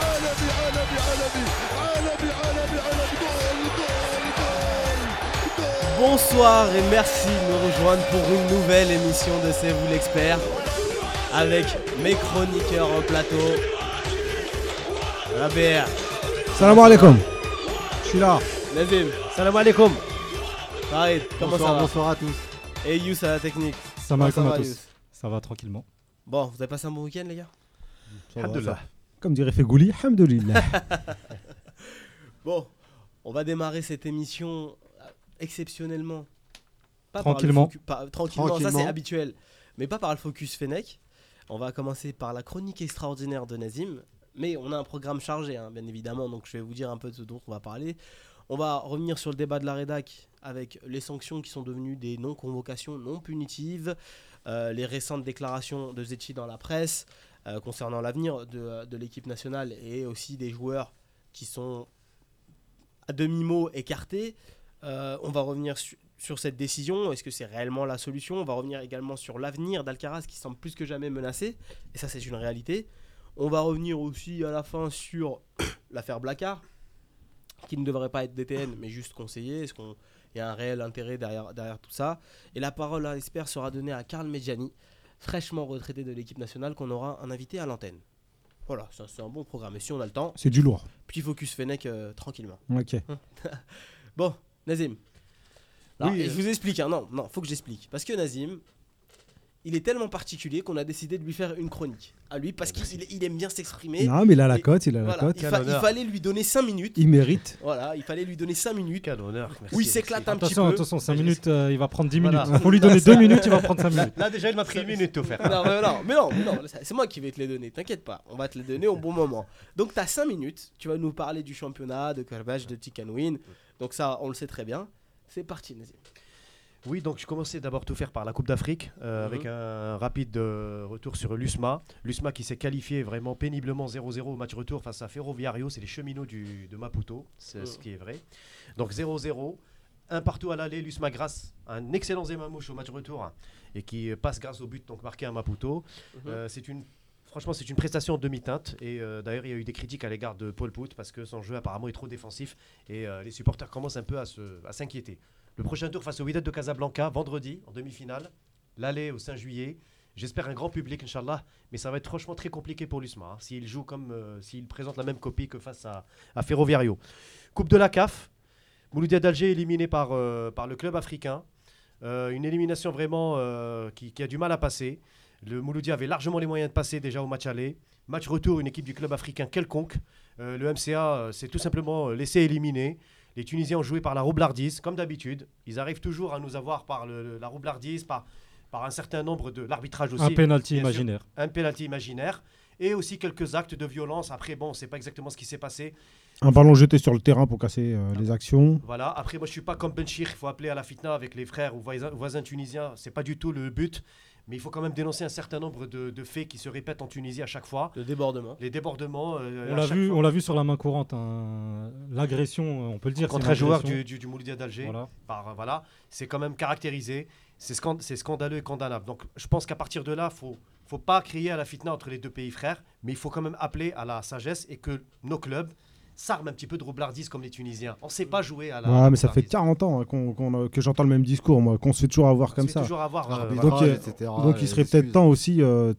عالمي عالمي عالمي عالمي عالمي عالمي جول جول جول Bonsoir et merci de nous rejoindre pour une nouvelle émission de C'est vous l'expert avec mes chroniqueurs en plateau. Rabia, Salam alaikum. Je suis là. Nazim, Salam alaikum. Farid, comment bonsoir, ça va bonsoir à tous. Et Yous à la technique. Salam alaikum ça à va, tous. Yous Ça va tranquillement. Bon, vous avez passé un bon week-end les gars Ça va, Alhamdoulilah. Comme dirait Fegouli, Alhamdoulilah. Bon, on va démarrer cette émission euh, exceptionnellement. Pas Tranquillement. Par pas- tranquillement, ça c'est Tranquillement. habituel. Mais pas par le focus Fennec. On va commencer par la chronique extraordinaire de Nazim. Mais on a un programme chargé, hein, bien évidemment, donc je vais vous dire un peu de ce dont on va parler. On va revenir sur le débat de la rédac avec les sanctions qui sont devenues des non-convocations non punitives, euh, les récentes déclarations de Zetchi dans la presse euh, concernant l'avenir de, de l'équipe nationale et aussi des joueurs qui sont à demi-mot écartés. Euh, on va revenir su- sur cette décision. Est-ce que c'est réellement la solution? On va revenir également sur l'avenir d'Alcaraz qui semble plus que jamais menacé. Et ça, c'est une réalité. On va revenir aussi à la fin sur l'affaire Blacard, qui ne devrait pas être DTN, mais juste conseiller. Est-ce qu'il y a un réel intérêt derrière, derrière tout ça? Et la parole, à l'espère, sera donnée à Karl Medjani, fraîchement retraité de l'équipe nationale, qu'on aura un invité à l'antenne. Voilà, ça, c'est un bon programme. Et si on a le temps, C'est du lourd. petit focus Fennec euh, tranquillement. Ok. Bon, Nazim. Alors, Oui, et je euh. vous explique, hein, non, non, faut que j'explique. Parce que Nazim, il est tellement particulier qu'on a décidé de lui faire une chronique. À lui, parce qu'il il aime bien s'exprimer. Non, mais il a la cote, il a la cote. il, fa- fallait lui donner 5 minutes. Il mérite. Voilà, il fallait lui donner 5 minutes. Quel honneur. merci, Où il s'éclate un petit Attention, peu. attention, 5 minutes, euh, il va prendre 10 Voilà. minutes. Faut lui donner 2 minutes, il va prendre 5 minutes. Là, déjà, il m'a pris une minute tout faire. Non, mais non, mais non, mais non, c'est moi qui vais te les donner, t'inquiète pas, on va te les donner au bon moment. Donc tu as 5 minutes, tu vas nous parler du championnat, de Carvage, de Tikanwin. Donc ça, on le sait très bien. C'est parti, Nazim. Oui, donc je commençais d'abord tout faire par la Coupe d'Afrique, euh, Mhm. avec un rapide euh, retour sur l'USMA. L'USMA qui s'est qualifié vraiment péniblement 0-0 au match retour face à Ferroviario, c'est les cheminots du, de Maputo, c'est Mhm. ce qui est vrai. Donc 0-0, un partout à l'aller, l'USMA grâce à un excellent Zemamouche au match retour, hein, et qui passe grâce au but donc marqué à Maputo. Mhm. Euh, c'est une Franchement, c'est une prestation en demi-teinte. Et euh, d'ailleurs, il y a eu des critiques à l'égard de Paul Pout parce que son jeu apparemment est trop défensif. Et euh, les supporters commencent un peu à se- à s'inquiéter. Le prochain tour face au Wydad de Casablanca, vendredi, en demi-finale. L'aller au 5 juillet. J'espère un grand public, Inch'Allah. Mais ça va être franchement très compliqué pour l'USMA. hein, s'il joue comme. euh, s'il présente la même copie que face à, Ferroviario. Coupe de la CAF. Mouloudia d'Alger éliminé par, euh, par le club africain. Euh, une élimination vraiment qui, qui a du mal à passer. Le Mouloudia avait largement les moyens de passer déjà au match aller. Match retour, une équipe du club africain quelconque. Le MCA s'est tout simplement laissé éliminer. Les Tunisiens ont joué par la roublardise, comme d'habitude. Ils arrivent toujours à nous avoir par le- la roublardise, par, par un certain nombre de l'arbitrage aussi Un sûr. imaginaire. un penalty imaginaire et aussi quelques actes de violence. Après, bon, on ne sait pas exactement ce qui s'est passé. Un ballon jeté sur le terrain pour casser euh, les actions. Voilà. Après, moi, je suis pas comme Benchir. Il faut appeler à la fitna avec les frères ou voisins, voisins tunisiens. C'est pas du tout le but. Mais il faut quand même dénoncer un certain nombre de, de faits qui se répètent en Tunisie à chaque fois. Le débordement. Les débordements. euh, On l'a vu, fois. on l'a vu sur la main courante. hein. L'agression, euh, on peut le dire. contre un joueur du, du, du Mouloudia d'Alger. Voilà. Par, voilà, c'est quand même caractérisé. C'est scandaleux et condamnable. Donc, je pense qu'à partir de là, faut faut pas crier à la fitna entre les deux pays frères, mais il faut quand même appeler à la sagesse et que nos clubs s'arment un petit peu de roublardise comme les Tunisiens. On sait pas jouer à la. Ouais, mais ça fait roublardise. 40 ans hein, euh, que j'entends le même discours, moi, qu'on se fait toujours avoir On comme se fait ça. toujours avoir. euh, voilà. Donc, euh, etc. Donc il serait peut-être temps aussi, euh,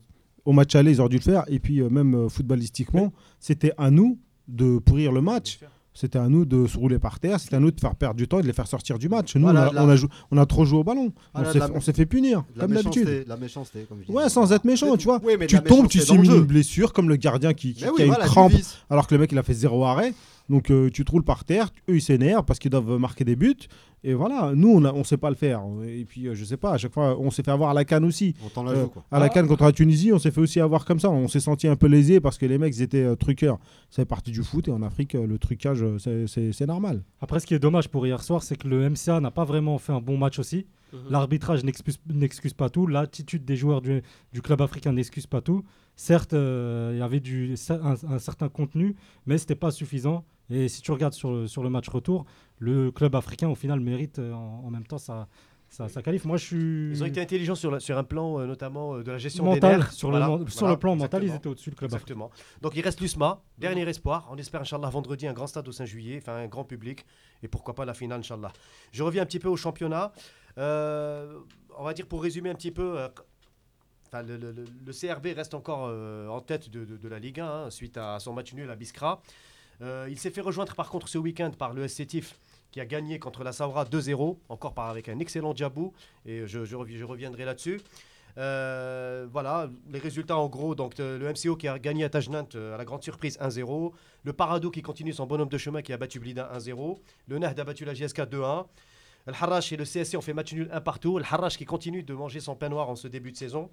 au match aller, ils auraient dû le faire. Et puis euh, même euh, footballistiquement, c'était à nous de pourrir le match. C'était à nous de se rouler par terre. C'était à nous de faire perdre du temps et de les faire sortir du match. Nous, Voilà, on, a, la- on a jou- on a trop joué au ballon. Voilà, on s'est la- fait punir, La comme d'habitude. la méchanceté, comme je dis. Ouais, sans être méchant, tu vois. oui, Tu tombes, tu simules une blessure, comme le gardien qui, qui- qui oui, a voilà, une crampe, alors que le mec il a fait zéro arrêt. Donc euh, tu te roules par terre, eux ils s'énervent parce qu'ils doivent marquer des buts. Et voilà, nous on, a- on sait pas le faire. Et puis euh, je sais pas, à chaque fois on s'est fait avoir à la canne aussi. On la Euh, joue, quoi. à la Ah. canne contre la Tunisie, on s'est fait aussi avoir comme ça. On s'est senti un peu lésé parce que les mecs ils étaient euh, truqueurs. Ça fait partie du foot et en Afrique, euh, le trucage, euh, c'est- c'est c'est normal. Après, ce qui est dommage pour hier soir, c'est que le MCA n'a pas vraiment fait un bon match aussi. Mhm. L'arbitrage n'excuse pas tout. L'attitude des joueurs du, du club africain n'excuse pas tout. Certes, euh, il y avait du, un, un certain contenu, mais ce n'était pas suffisant. Et si tu regardes sur, le- sur le match retour, le club africain, au final, mérite euh, en, en même temps sa, ça, ça qualifie. Moi, je suis Ils ont été intelligents sur, la- sur un plan, euh, notamment euh, de la gestion mental. des nerfs. Sur, Voilà, le, sur voilà, le plan mental, ils étaient au-dessus du club africain. Exactement. Donc il reste l'USMA, dernier espoir. On espère, Inch'Allah, vendredi, un grand stade au 5 juillet, enfin un grand public. Et pourquoi pas la finale, Inch'Allah. Je reviens un petit peu au championnat. Euh, on va dire pour résumer un petit peu. enfin, le, le- CRB reste encore en tête de, de- de la Ligue 1 hein, suite à son match nul à Biskra. Euh, il s'est fait rejoindre par contre ce week-end par le SC Tif qui a gagné contre la Saoura 2-0, encore par, avec un excellent Djabou, et je, je revi- je reviendrai là-dessus. Euh, voilà, les résultats en gros, donc euh, le MCO qui a gagné à Tajnant à la grande surprise 1-0, le Parado qui continue son bonhomme de chemin qui a battu Blida 1-0, le Nahd a battu la GSK 2-1, le Harrach et le CSC ont fait match nul un partout, le Harrach qui continue de manger son pain noir en ce début de saison,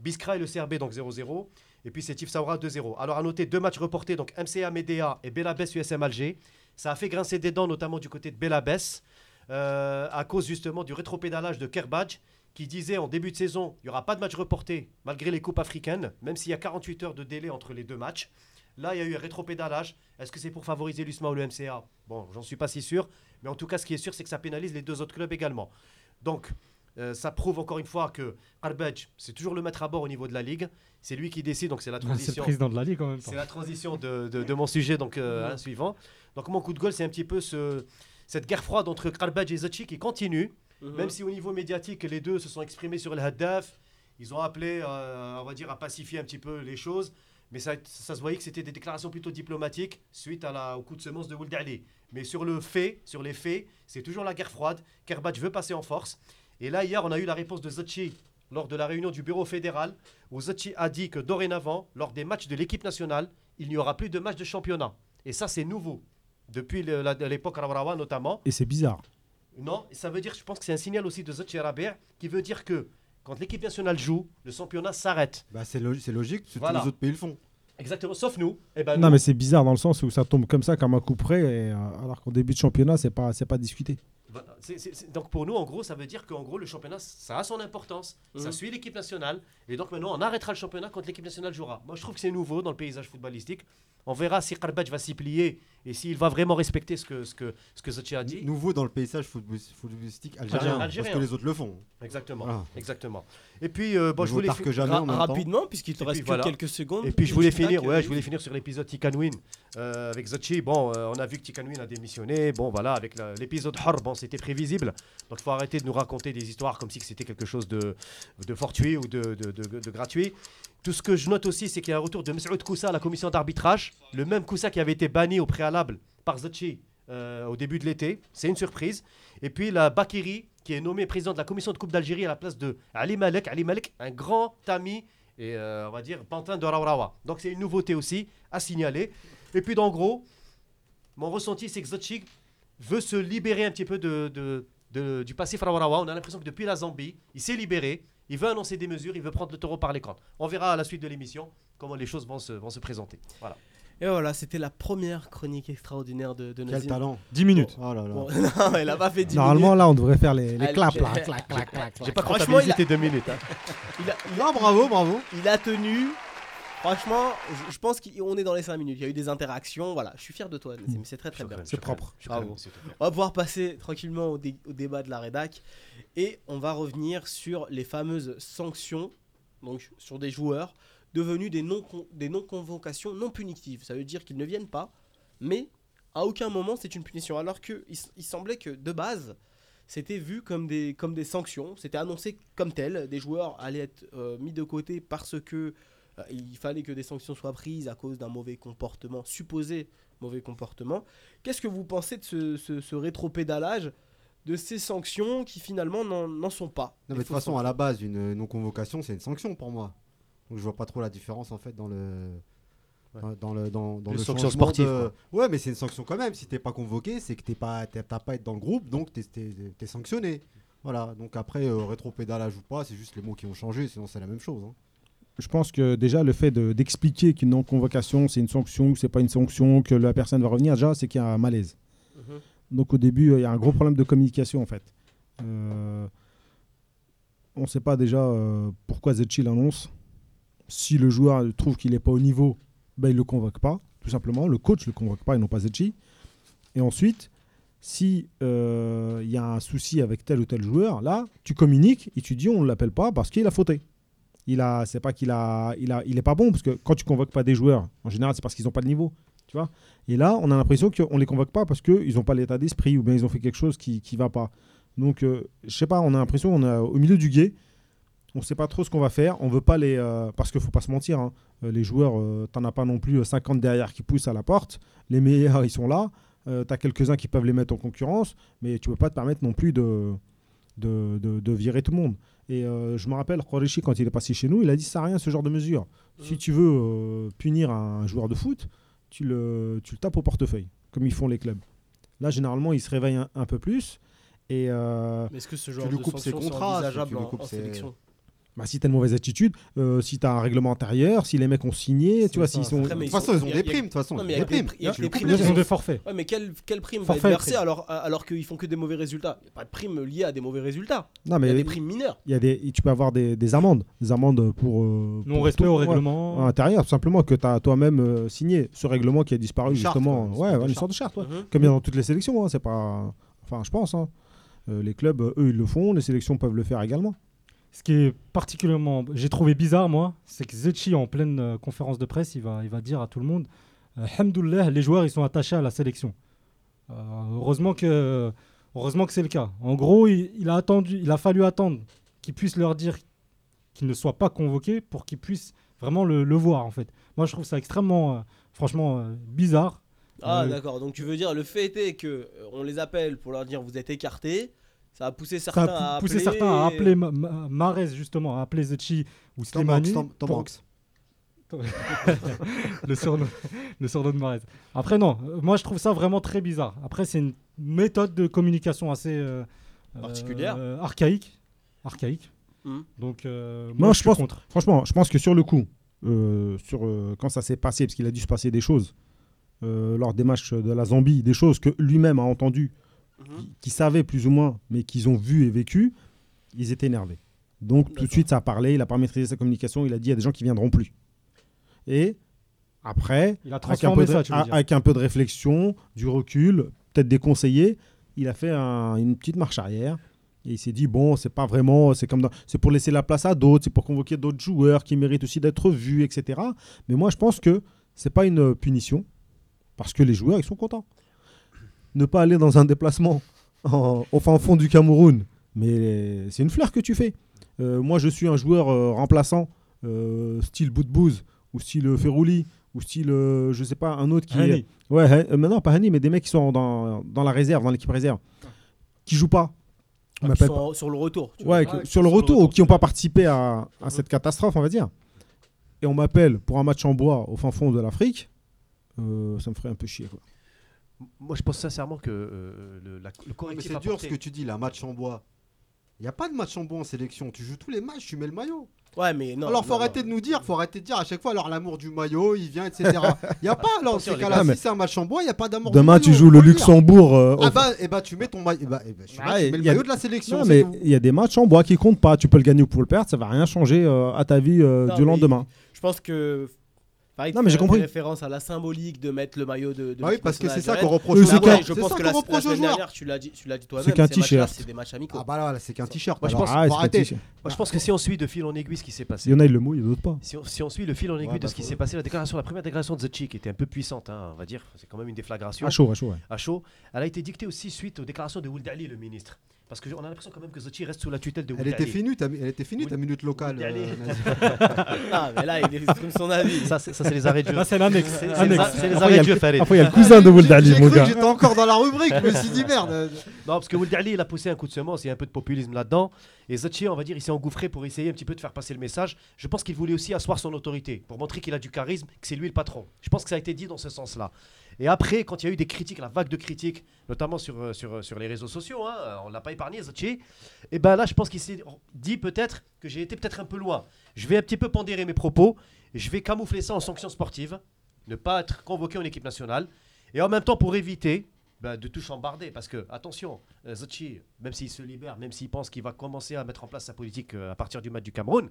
Biskra et le CRB donc 0-0, et puis c'est Tif Saoura 2-0. Alors à noter deux matchs reportés, donc MCA Médéa et Belabès USM Alger, ça a fait grincer des dents notamment du côté de Belabès, euh, à cause justement du rétropédalage de Kerbadj, qui disait en début de saison, il n'y aura pas de match reporté malgré les coupes africaines, même s'il y a 48 heures de délai entre les deux matchs. Là, il y a eu un rétropédalage. Est-ce que c'est pour favoriser l'USMA ou le MCA Bon, j'en suis pas si sûr. Mais en tout cas, ce qui est sûr, c'est que ça pénalise les deux autres clubs également. Donc, euh, ça prouve encore une fois que Arbedge, c'est toujours le maître à bord au niveau de la ligue. C'est lui qui décide, donc c'est la C'est le transition. président de la Ligue en même temps. C'est la transition de, de- de mon sujet donc euh, hein, suivant. Donc mon coup de gueule, c'est un petit peu ce, cette guerre froide entre Karbadj et Zachi qui continue, Mhm. même si au niveau médiatique, les deux se sont exprimés sur le Haddaf. Ils ont appelé, euh, on va dire, à pacifier un petit peu les choses. Mais ça, ça se voyait que c'était des déclarations plutôt diplomatiques suite à la, au coup de semence de Would Ali. Mais sur le fait, sur les faits, c'est toujours la guerre froide. Karbadj veut passer en force. Et là, hier, on a eu la réponse de Zachi lors de la réunion du bureau fédéral, où Zachi a dit que dorénavant, lors des matchs de l'équipe nationale, il n'y aura plus de matchs de championnat. Et ça, c'est nouveau. Depuis l'époque Rawarawa notamment. Et c'est bizarre. Non, ça veut dire, je pense que c'est un signal aussi de Zachi Raber qui veut dire que quand l'équipe nationale joue, le championnat s'arrête. Bah, c'est lo- c'est logique, que Voilà. tous les autres pays le font. Exactement, sauf nous. Eh ben, Non, nous, mais c'est bizarre dans le sens où ça tombe comme ça, comme un coup près, et, euh, alors qu'au début de championnat, c'est pas, c'est pas discuté. Donc pour nous, en gros, ça veut dire qu'en gros, le championnat, ça a son importance. Ça Mhm. suit l'équipe nationale. Et donc maintenant, on arrêtera le championnat quand l'équipe nationale jouera. Moi, je trouve que c'est nouveau dans le paysage footballistique. On verra si Karbadj va s'y plier et s'il va vraiment respecter ce que, ce que, ce que Zachi a dit. Nouveau dans le paysage football- footballistique algérien, Algérien. parce que les autres le font. Exactement. Voilà. Exactement. Et puis, euh, bon, je Vaut voulais. que jamais Ra- rapidement, puisqu'il te Et reste puis que voilà. quelques secondes. Et puis je voulais finir, ouais, je voulais finir sur l'épisode Tikanwin euh, avec Zachi. Bon, euh, on a vu que Tikanwin a démissionné. Bon, voilà, avec l'épisode Hor, bon, c'était prévisible. Donc il faut arrêter de nous raconter des histoires comme si c'était quelque chose de, de fortuit ou de, de- de- de gratuit. Tout ce que je note aussi, c'est qu'il y a un retour de Messoud Koussa à la commission d'arbitrage. Le même Koussa qui avait été banni au préalable par Zachi euh, au début de l'été. C'est une surprise. Et puis la Bakiri, qui est nommé président de la commission de Coupe d'Algérie à la place de Ali Malek. Ali Malek, un grand ami et euh, on va dire pantin de Rawrawa. Donc c'est une nouveauté aussi à signaler. Et puis en gros, mon ressenti c'est que Zachi veut se libérer un petit peu de, du passif Rawrawa. On a l'impression que depuis la Zambie, il s'est libéré. Il veut annoncer des mesures, il veut prendre le taureau par les cornes. On verra à la suite de l'émission comment les choses vont se, vont se présenter. Voilà. Et voilà, c'était la première chronique extraordinaire de, de Quel Nazim. talent 10 minutes. Oh là là. Bon, non, elle a pas fait 10 Normalement, là, on devrait faire les, les Allez, claps, j'ai- là. Clac, clac, clac, J'ai clac. pas Franchement, il a- deux minutes. hein. Il a, il Non, bravo, bravo. Il a tenu. Franchement, je, je pense qu'on est dans les 5 minutes. Il y a eu des interactions. Voilà, je suis fier de toi, Nazim. C'est très très bien. C'est propre. Bravo. On va pouvoir passer tranquillement au, dé- au débat de la rédac et on va revenir sur les fameuses sanctions, donc sur des joueurs devenus des non des non convocations non punitives. Ça veut dire qu'ils ne viennent pas, mais à aucun moment c'est une punition. Alors que il, il semblait que de base c'était vu comme des comme des sanctions, c'était annoncé comme tel. Des joueurs allaient être euh, mis de côté parce que il fallait que des sanctions soient prises à cause d'un mauvais comportement supposé mauvais comportement. Qu'est-ce que vous pensez de ce, ce, ce rétropédalage de ces sanctions qui finalement n'en sont pas Non, mais Des de toute façon, à la base, une non-convocation, c'est une sanction pour moi. Donc je vois pas trop la différence en fait dans le. Ouais. Dans le, dans, le sanction sportive, de- Ouais, mais c'est une sanction quand même. Si t'es pas convoqué, c'est que t'es pas, t'as pas être dans le groupe, donc t'es, t'es- t'es sanctionné. Voilà. Donc après, euh, rétropédalage ou pas, c'est juste les mots qui ont changé. Sinon, c'est la même chose. hein. Je pense que déjà, le fait de- d'expliquer qu'une non-convocation, c'est une sanction, que c'est pas une sanction, que la personne va revenir, déjà, c'est qu'il y a un malaise. Mhm. Donc au début, il y a un gros problème de communication en fait. Euh, on ne sait pas déjà euh, pourquoi Zetchi l'annonce. Si le joueur trouve qu'il n'est pas au niveau, ben, il ne le convoque pas, tout simplement. Le coach ne le convoque pas et non pas Zetchi. Et ensuite, si euh, il y a un souci avec tel ou tel joueur, là, tu communiques et tu dis on ne l'appelle pas parce qu'il a fauté. Il a, c'est pas qu'il a, il a, il est pas bon parce que quand tu convoques pas des joueurs, en général, c'est parce qu'ils n'ont pas le niveau, tu vois. Et là, on a l'impression qu'on les convoque pas parce qu'ils n'ont pas l'état d'esprit ou bien ils ont fait quelque chose qui, qui va pas. Donc, euh, je sais pas, on a l'impression qu'on est au milieu du guet. On sait pas trop ce qu'on va faire. On veut pas les, euh, parce qu'il faut pas se mentir, hein, euh, les joueurs, euh, t'en as pas non plus euh, 50 derrière qui poussent à la porte. Les meilleurs, ils sont là. Tu as quelques-uns qui peuvent les mettre en concurrence, mais tu peux pas te permettre non plus de, de, de- de virer tout le monde. Et euh, je me rappelle, Khoreshi, quand il est passé chez nous, il a dit ça sert à rien ce genre de mesure. Si Mhm. tu veux euh, punir un joueur de foot, tu le, tu le tapes au portefeuille, comme ils font les clubs. Là, généralement, ils se réveillent un, un peu plus. Et euh, Mais est-ce que ce genre lui de coupes ses contrats, si envisageable tu lui en, coupes en ses- sélection? Bah, si tu as une mauvaise attitude, euh, si tu as un règlement intérieur, si les mecs ont signé, tu vois, s'ils sont. De mais toute ils façon, ils ont des primes. De toute façon, Non, mais ils il y ont a des primes. pri- il y a des primes Ils ont des forfaits. Ouais, mais quelle, quelle prime va être versée prime. alors, alors qu'ils font que des mauvais résultats? Il n'y a pas de prime liée à des mauvais résultats. Non, Il y a mais des primes mineures. il y a des, tu peux avoir des, des amendes. Des amendes pour. euh, Non-respect au ouais, règlement. intérieur, tout simplement, que tu as toi-même euh, signé. Ce règlement qui a disparu, justement. ouais, une charte. sorte de charte. Mhm. Comme il y a dans toutes les sélections, hein, c'est pas. Enfin, je pense. hein. Euh, les clubs, euh, eux, ils le font. Les sélections peuvent le faire également. Ce qui est particulièrement, j'ai trouvé bizarre moi, c'est que Zetchi en pleine euh, conférence de presse, il va, il va dire à tout le monde, euh, Alhamdoulilah, les joueurs ils sont attachés à la sélection. Euh, heureusement que, heureusement que c'est le cas. En gros, il, il a attendu, il a fallu attendre qu'ils puissent leur dire qu'ils ne soient pas convoqués pour qu'ils puissent vraiment le, le voir en fait. Moi, je trouve ça extrêmement, franchement, bizarre. Ah, d'accord. Donc tu veux dire, le fait est que euh, on les appelle pour leur dire vous êtes écartés. Ça a poussé Ça certains a à poussé appeler. certains à appeler Ma- Ma- Mahrez justement, à appeler Zetchi ou Slimani Tom- Tom pour- le surnom, le surnom de Mahrez. Après, non, euh, moi je trouve ça vraiment très bizarre. Après, c'est une méthode de communication assez euh, Particulière. euh, archaïque. Archaïque. Mhm. Donc, euh, Non, moi je je suis pense- contre. Franchement, je pense que sur le coup, euh, sur, euh, quand ça s'est passé, parce qu'il a dû se passer des choses euh, lors des matchs de la Zambie, des choses que lui-même a entendues, Mhm. qui, qui savaient plus ou moins, mais qu'ils ont vu et vécu, ils étaient énervés. Donc tout de suite, ça a parlé, il a pas maîtrisé sa communication, il a dit il y a des gens qui viendront plus. Et après, Il a avec un, peu de, ça, tu veux a- dire. avec un peu de réflexion, du recul, peut-être des conseillers, il a fait un- une petite marche arrière. Et il s'est dit, bon, c'est pas vraiment, c'est comme c'est pour laisser la place à d'autres, c'est pour convoquer d'autres joueurs qui méritent aussi d'être vus, etc. Mais moi, je pense que c'est pas une punition, parce que les joueurs, ils sont contents. Ne pas aller dans un déplacement en- au fin fond du Cameroun, mais c'est une fleur que tu fais. Euh, moi, je suis un joueur euh, remplaçant, euh, style Boudbouz, ou style Ferrouli, ou style, euh, je sais pas, un autre qui est... Hani. Ouais, mais non, pas Hani, mais des mecs qui sont dans, dans la réserve, dans l'équipe réserve, qui jouent pas. On Ah, qui sont sur le retour. tu Ouais, vois. Ah, sur le sur le retour, retour, ou qui n'ont pas participé à, à Mhm. cette catastrophe, on va dire. Et on m'appelle pour un match en bois au fin fond de l'Afrique, euh, ça me ferait un peu chier. Quoi. Moi, je pense sincèrement que euh, le, la- le correctif c'est dur ce que tu dis, là, match en bois. Il n'y a pas de match en bois en sélection. Tu joues tous les matchs, tu mets le maillot. Ouais, mais non. alors, faut non, arrêter non. de nous dire, faut arrêter de dire à chaque fois, alors l'amour du maillot, il vient, etc. Il n'y a pas, alors, si c'est un match en bois, il n'y a pas d'amour du Demain, maillot. tu joues le. Luxembourg. euh, Ah bah, eh bah, tu mets ton maillot. eh bah, Ah, tu et mets le maillot de la sélection. Non, mais il y a des matchs en bois qui comptent pas. Tu peux le gagner ou pour le perdre, ça va rien changer euh, à ta vie euh, Non, du lendemain. Je pense que. Pareil, Non, mais j'ai compris. référence à la symbolique de mettre le maillot de. de Ah oui, parce que c'est ça qu'on reproche aux ouais, joueurs. je pense ça que qu'on la, semaine dernière, tu l'as dit, tu l'as dit toi-même. C'est qu'un t-shirt. C'est des matchs amicaux. Ah bah là, là, c'est qu'un t-shirt. Moi, je pense- Ah, arrêter. Moi, je pense que si on suit de fil en aiguille ce qui s'est passé, Il y en a, ils le mot, il y en a d'autres pas. si on, si on suit le fil en aiguille Ouais, de bah, ce qui s'est passé, la déclaration, la première déclaration de Zetchi, qui était un peu puissante, hein, on va dire, c'est quand même une déflagration À chaud, à chaud, ouais. à chaud, elle a été dictée aussi suite aux déclarations de Would Ali, le ministre. Parce qu'on a l'impression quand même que Zetchi reste sous la tutelle de Would Elle était finie, ta, elle était finie, ta minute locale. Euh. Ah, mais là, il exprime son avis. Ça, c'est ça, c'est les arrêts de jeu. Là, c'est l'annexe. C'est- c'est les- arrêts a de jeu, le- Farid. Après, il y a le cousin de Wold Ali, J'ai mon gars. j'étais encore dans la rubrique, je me suis dit merde. Non, parce que Would Ali, il a poussé un coup de semence, il y a un peu de populisme là-dedans. Et Zetchi, on va dire, il s'est engouffré pour essayer un petit peu de faire passer le message. Je pense qu'il voulait aussi asseoir son autorité, pour montrer qu'il a du charisme, que c'est lui le patron. Je pense que ça a été dit dans ce sens-là. Et après, quand il y a eu des critiques, la vague de critiques, notamment sur, euh, sur, euh, sur les réseaux sociaux, hein, euh, on l'a pas épargné, Zetchi, et ben là, je pense qu'il s'est dit peut-être que j'ai été peut-être un peu loin. Je vais un petit peu pondérer mes propos, je vais camoufler ça en sanction sportive, ne pas être convoqué en équipe nationale, et en même temps pour éviter bah, de tout chambarder. Parce que, attention, Zetchi, même s'il se libère, même s'il pense qu'il va commencer à mettre en place sa politique à partir du match du Cameroun,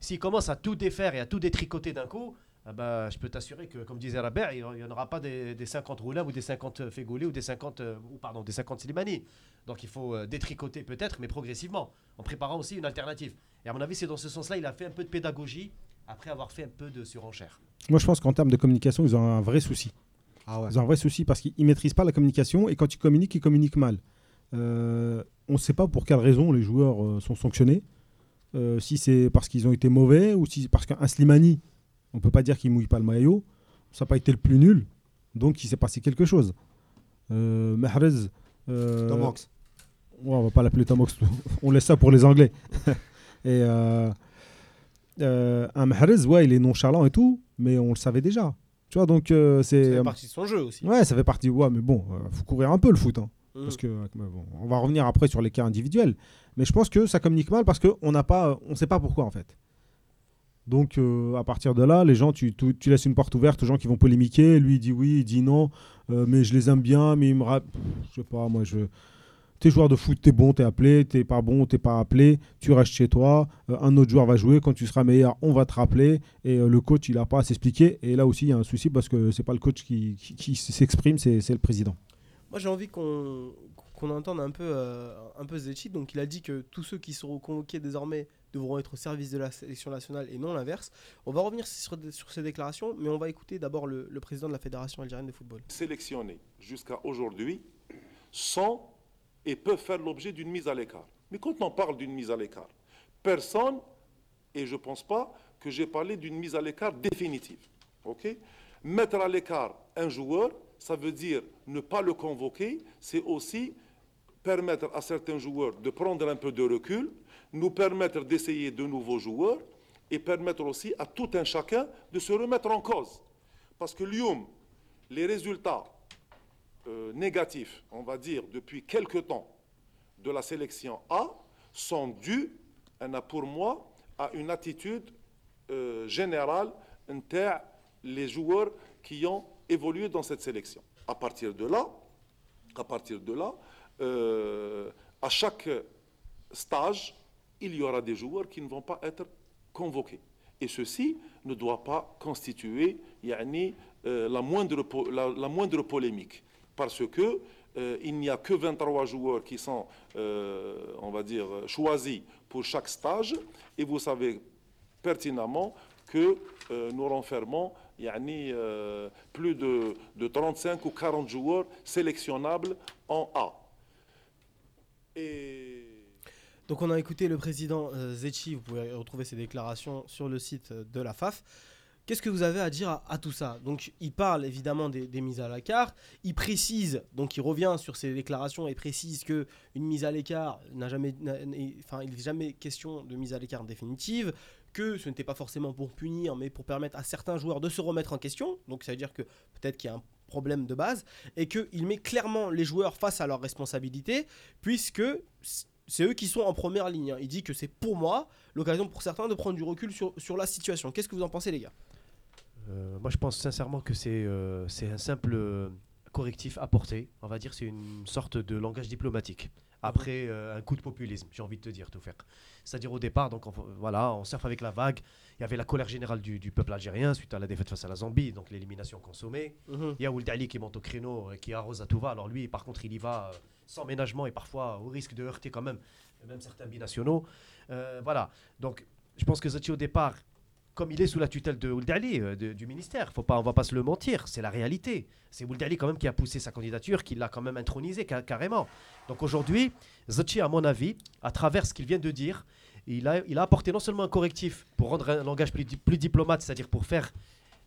s'il commence à tout défaire et à tout détricoter d'un coup, ah bah, je peux t'assurer que, comme disait Rabert, il n'y en aura pas des, des 50 Roulin ou des 50 Fegoli ou des 50, euh, ou pardon, des 50 Slimani. Donc il faut euh, détricoter peut-être, mais progressivement, en préparant aussi une alternative. Et à mon avis, c'est dans ce sens-là, il a fait un peu de pédagogie après avoir fait un peu de surenchère. Moi, je pense qu'en termes de communication, ils ont un vrai souci. Ah ouais. Ils ont un vrai souci parce qu'ils ne maîtrisent pas la communication et quand ils communiquent, ils communiquent mal. Euh, on ne sait pas pour quelle raison les joueurs euh, sont sanctionnés. Euh, si c'est parce qu'ils ont été mauvais ou si c'est parce qu'un Slimani, on ne peut pas dire qu'il mouille pas le maillot, ça n'a pas été le plus nul, donc il s'est passé quelque chose. Euh, Mahrez, euh, Tomox. Ouais, on va pas l'appeler Tomox, on laisse ça pour les Anglais. et euh, euh, un Mahrez, ouais, il est nonchalant et tout, mais on le savait déjà. Tu vois, donc euh, Ça c'est. fait partie de son jeu aussi. Ouais, ça fait partie. Ouais, mais bon, euh, faut courir un peu le foot. hein. Mhm. Parce que, euh, bon, on va revenir après sur les cas individuels. Mais je pense que ça communique mal parce qu'on n'a pas, on sait pas pourquoi en fait. Donc euh, à partir de là, les gens, tu, tu- laisses une porte ouverte aux gens qui vont polémiquer. Lui il dit oui, il dit non, euh, mais je les aime bien, mais il me rap... je sais pas, moi je. T'es joueur de foot, t'es bon, t'es appelé, t'es pas bon, t'es pas appelé, tu restes chez toi, euh, un autre joueur va jouer, quand tu seras meilleur, on va te rappeler, et le coach, il a pas à s'expliquer, et là aussi, il y a un souci parce que c'est pas le coach qui, qui- s'exprime, c'est le président. Moi, j'ai envie qu'on qu'on entende un peu, un peu Zetchi. Donc, il a dit que tous ceux qui seront convoqués désormais devront être au service de la sélection nationale et non l'inverse. On va revenir sur, ces déclarations, mais on va écouter d'abord le, président de la Fédération algérienne de football. sélectionnés jusqu'à aujourd'hui sont et peuvent faire l'objet d'une mise à l'écart. Mais quand on parle d'une mise à l'écart, personne, et je ne pense pas que j'ai parlé d'une mise à l'écart définitive. Mettre à l'écart un joueur, ça veut dire ne pas le convoquer, c'est aussi permettre à certains joueurs de prendre un peu de recul, nous permettre d'essayer de nouveaux joueurs et permettre aussi à tout un chacun de se remettre en cause. Parce que Lyoum, les résultats euh, négatifs, on va dire, depuis quelque temps de la sélection A sont dus, pour moi, à une attitude euh, générale les joueurs qui ont évolué dans cette sélection. À partir de là, à partir de là, euh, à chaque stage, il y aura des joueurs qui ne vont pas être convoqués. Et ceci ne doit pas constituer euh, la, moindre polémique. Parce que euh, il n'y a que 23 joueurs qui sont, euh, on va dire, choisis pour chaque stage. Et vous savez pertinemment que nous renfermons plus de, de 35 ou 40 joueurs sélectionnables en A. Donc on a écouté le président euh, Zetchi, vous pouvez retrouver ses déclarations sur le site euh, de la FAF. Qu'est-ce que vous avez à dire à, tout ça? Donc il parle évidemment des, mises à l'écart, il précise, donc il revient sur ses déclarations et précise que une mise à l'écart n'a jamais, enfin il n'est jamais question de mise à l'écart définitive, que ce n'était pas forcément pour punir, mais pour permettre à certains joueurs de se remettre en question. Donc ça veut dire que peut-être qu'il y a un problème de base et qu'il met clairement les joueurs face à leurs responsabilités, puisque c'est eux qui sont en première ligne. hein. Il dit que c'est pour moi l'occasion pour certains de prendre du recul sur, sur la situation. Qu'est-ce que vous en pensez, les gars? Euh, moi, je pense sincèrement que c'est euh, c'est un simple euh, correctif apporté. On va dire c'est une sorte de langage diplomatique. Après euh, un coup de populisme, j'ai envie de te dire, tout faire. C'est-à-dire au départ, donc on, voilà, on surfe avec la vague. Il y avait la colère générale du, du peuple algérien suite à la défaite face à la Zambie, donc l'élimination consommée. Il y a Ould Ali qui monte au créneau, et qui arrose à tout va. Alors lui, par contre, il y va sans ménagement et parfois au risque de heurter quand même, même certains binationaux. Euh, voilà. Donc, je pense que Zachi au départ, comme il est sous la tutelle de Ould Ali, euh, du ministère, faut pas, on va pas se le mentir, c'est la réalité. C'est Ould Ali quand même qui a poussé sa candidature, qui l'a quand même intronisé ca- carrément. Donc aujourd'hui, Zachi, à mon avis, à travers ce qu'il vient de dire, il a, il a apporté non seulement un correctif pour rendre un langage plus, plus diplomate, c'est-à-dire pour faire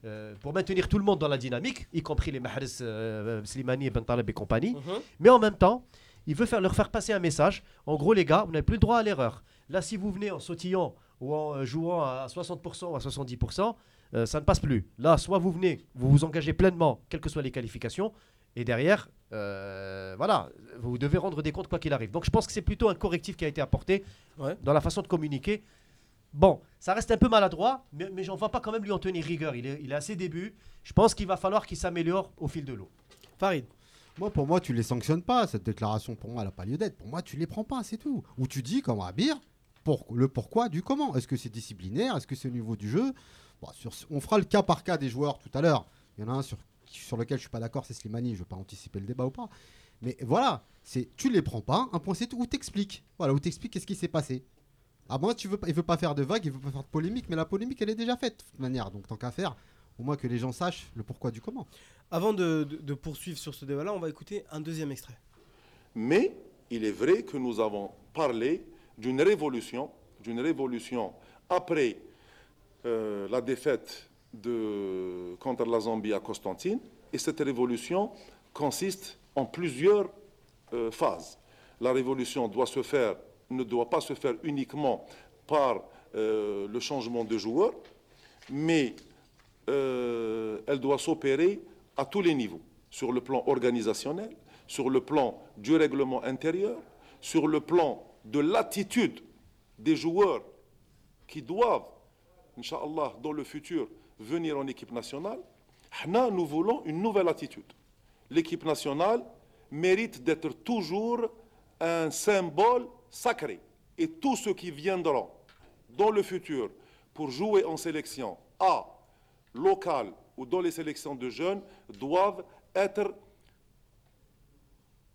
euh, pour maintenir tout le monde dans la dynamique, y compris les Mahrez, euh, Slimani et Ben Taleb et compagnie. Mais en même temps, il veut faire, leur faire passer un message. En gros, les gars, vous n'avez plus le droit à l'erreur. Là, si vous venez en sautillant ou en euh, jouant à 60% ou à 70%, euh, ça ne passe plus. Là, soit vous venez, vous vous engagez pleinement, quelles que soient les qualifications, et derrière, euh, voilà, vous devez rendre des comptes quoi qu'il arrive. Donc je pense que c'est plutôt un correctif qui a été apporté Ouais. dans la façon de communiquer. Bon, ça reste un peu maladroit, mais, mais j'en vois pas quand même lui en tenir rigueur. Il est, à ses débuts. Je pense qu'il va falloir qu'il s'améliore au fil de l'eau. Farid. Moi, pour moi, tu les sanctionnes pas. Cette déclaration, pour moi, elle n'a pas lieu d'être. Pour moi, tu les prends pas, c'est tout. Ou tu dis, comme Abir, pour, le pourquoi du comment. Est-ce que c'est disciplinaire? Est-ce que c'est au niveau du jeu? Bon, sur- on fera le cas par cas des joueurs tout à l'heure. Il y en a un sur, sur lequel je suis pas d'accord, c'est Slimani. Je ne veux pas anticiper le débat ou pas. Mais voilà, c'est tu les prends pas, un point c'est tout, ou t'expliques. Voilà, ou t'expliques qu'est-ce qui s'est passé. À moins tu veux pas, il veut pas faire de vagues, il veut pas faire de polémique, mais la polémique elle est déjà faite de toute manière. Donc tant qu'à faire, au moins que les gens sachent le pourquoi du comment. Avant de, de- de poursuivre sur ce débat-là, on va écouter un deuxième extrait. Mais il est vrai que nous avons parlé d'une révolution, d'une révolution après euh, la défaite de, contre la Zambie à Constantine. Et cette révolution consiste en plusieurs euh, phases. La révolution doit se faire, ne doit pas se faire uniquement par euh, le changement de joueurs, mais euh, elle doit s'opérer à tous les niveaux, sur le plan organisationnel, sur le plan du règlement intérieur, sur le plan de l'attitude des joueurs qui doivent, Inch'Allah, dans le futur, venir en équipe nationale. Nous voulons une nouvelle attitude. L'équipe nationale mérite d'être toujours un symbole sacré. Et tous ceux qui viendront dans le futur pour jouer en sélection A, locale ou dans les sélections de jeunes doivent être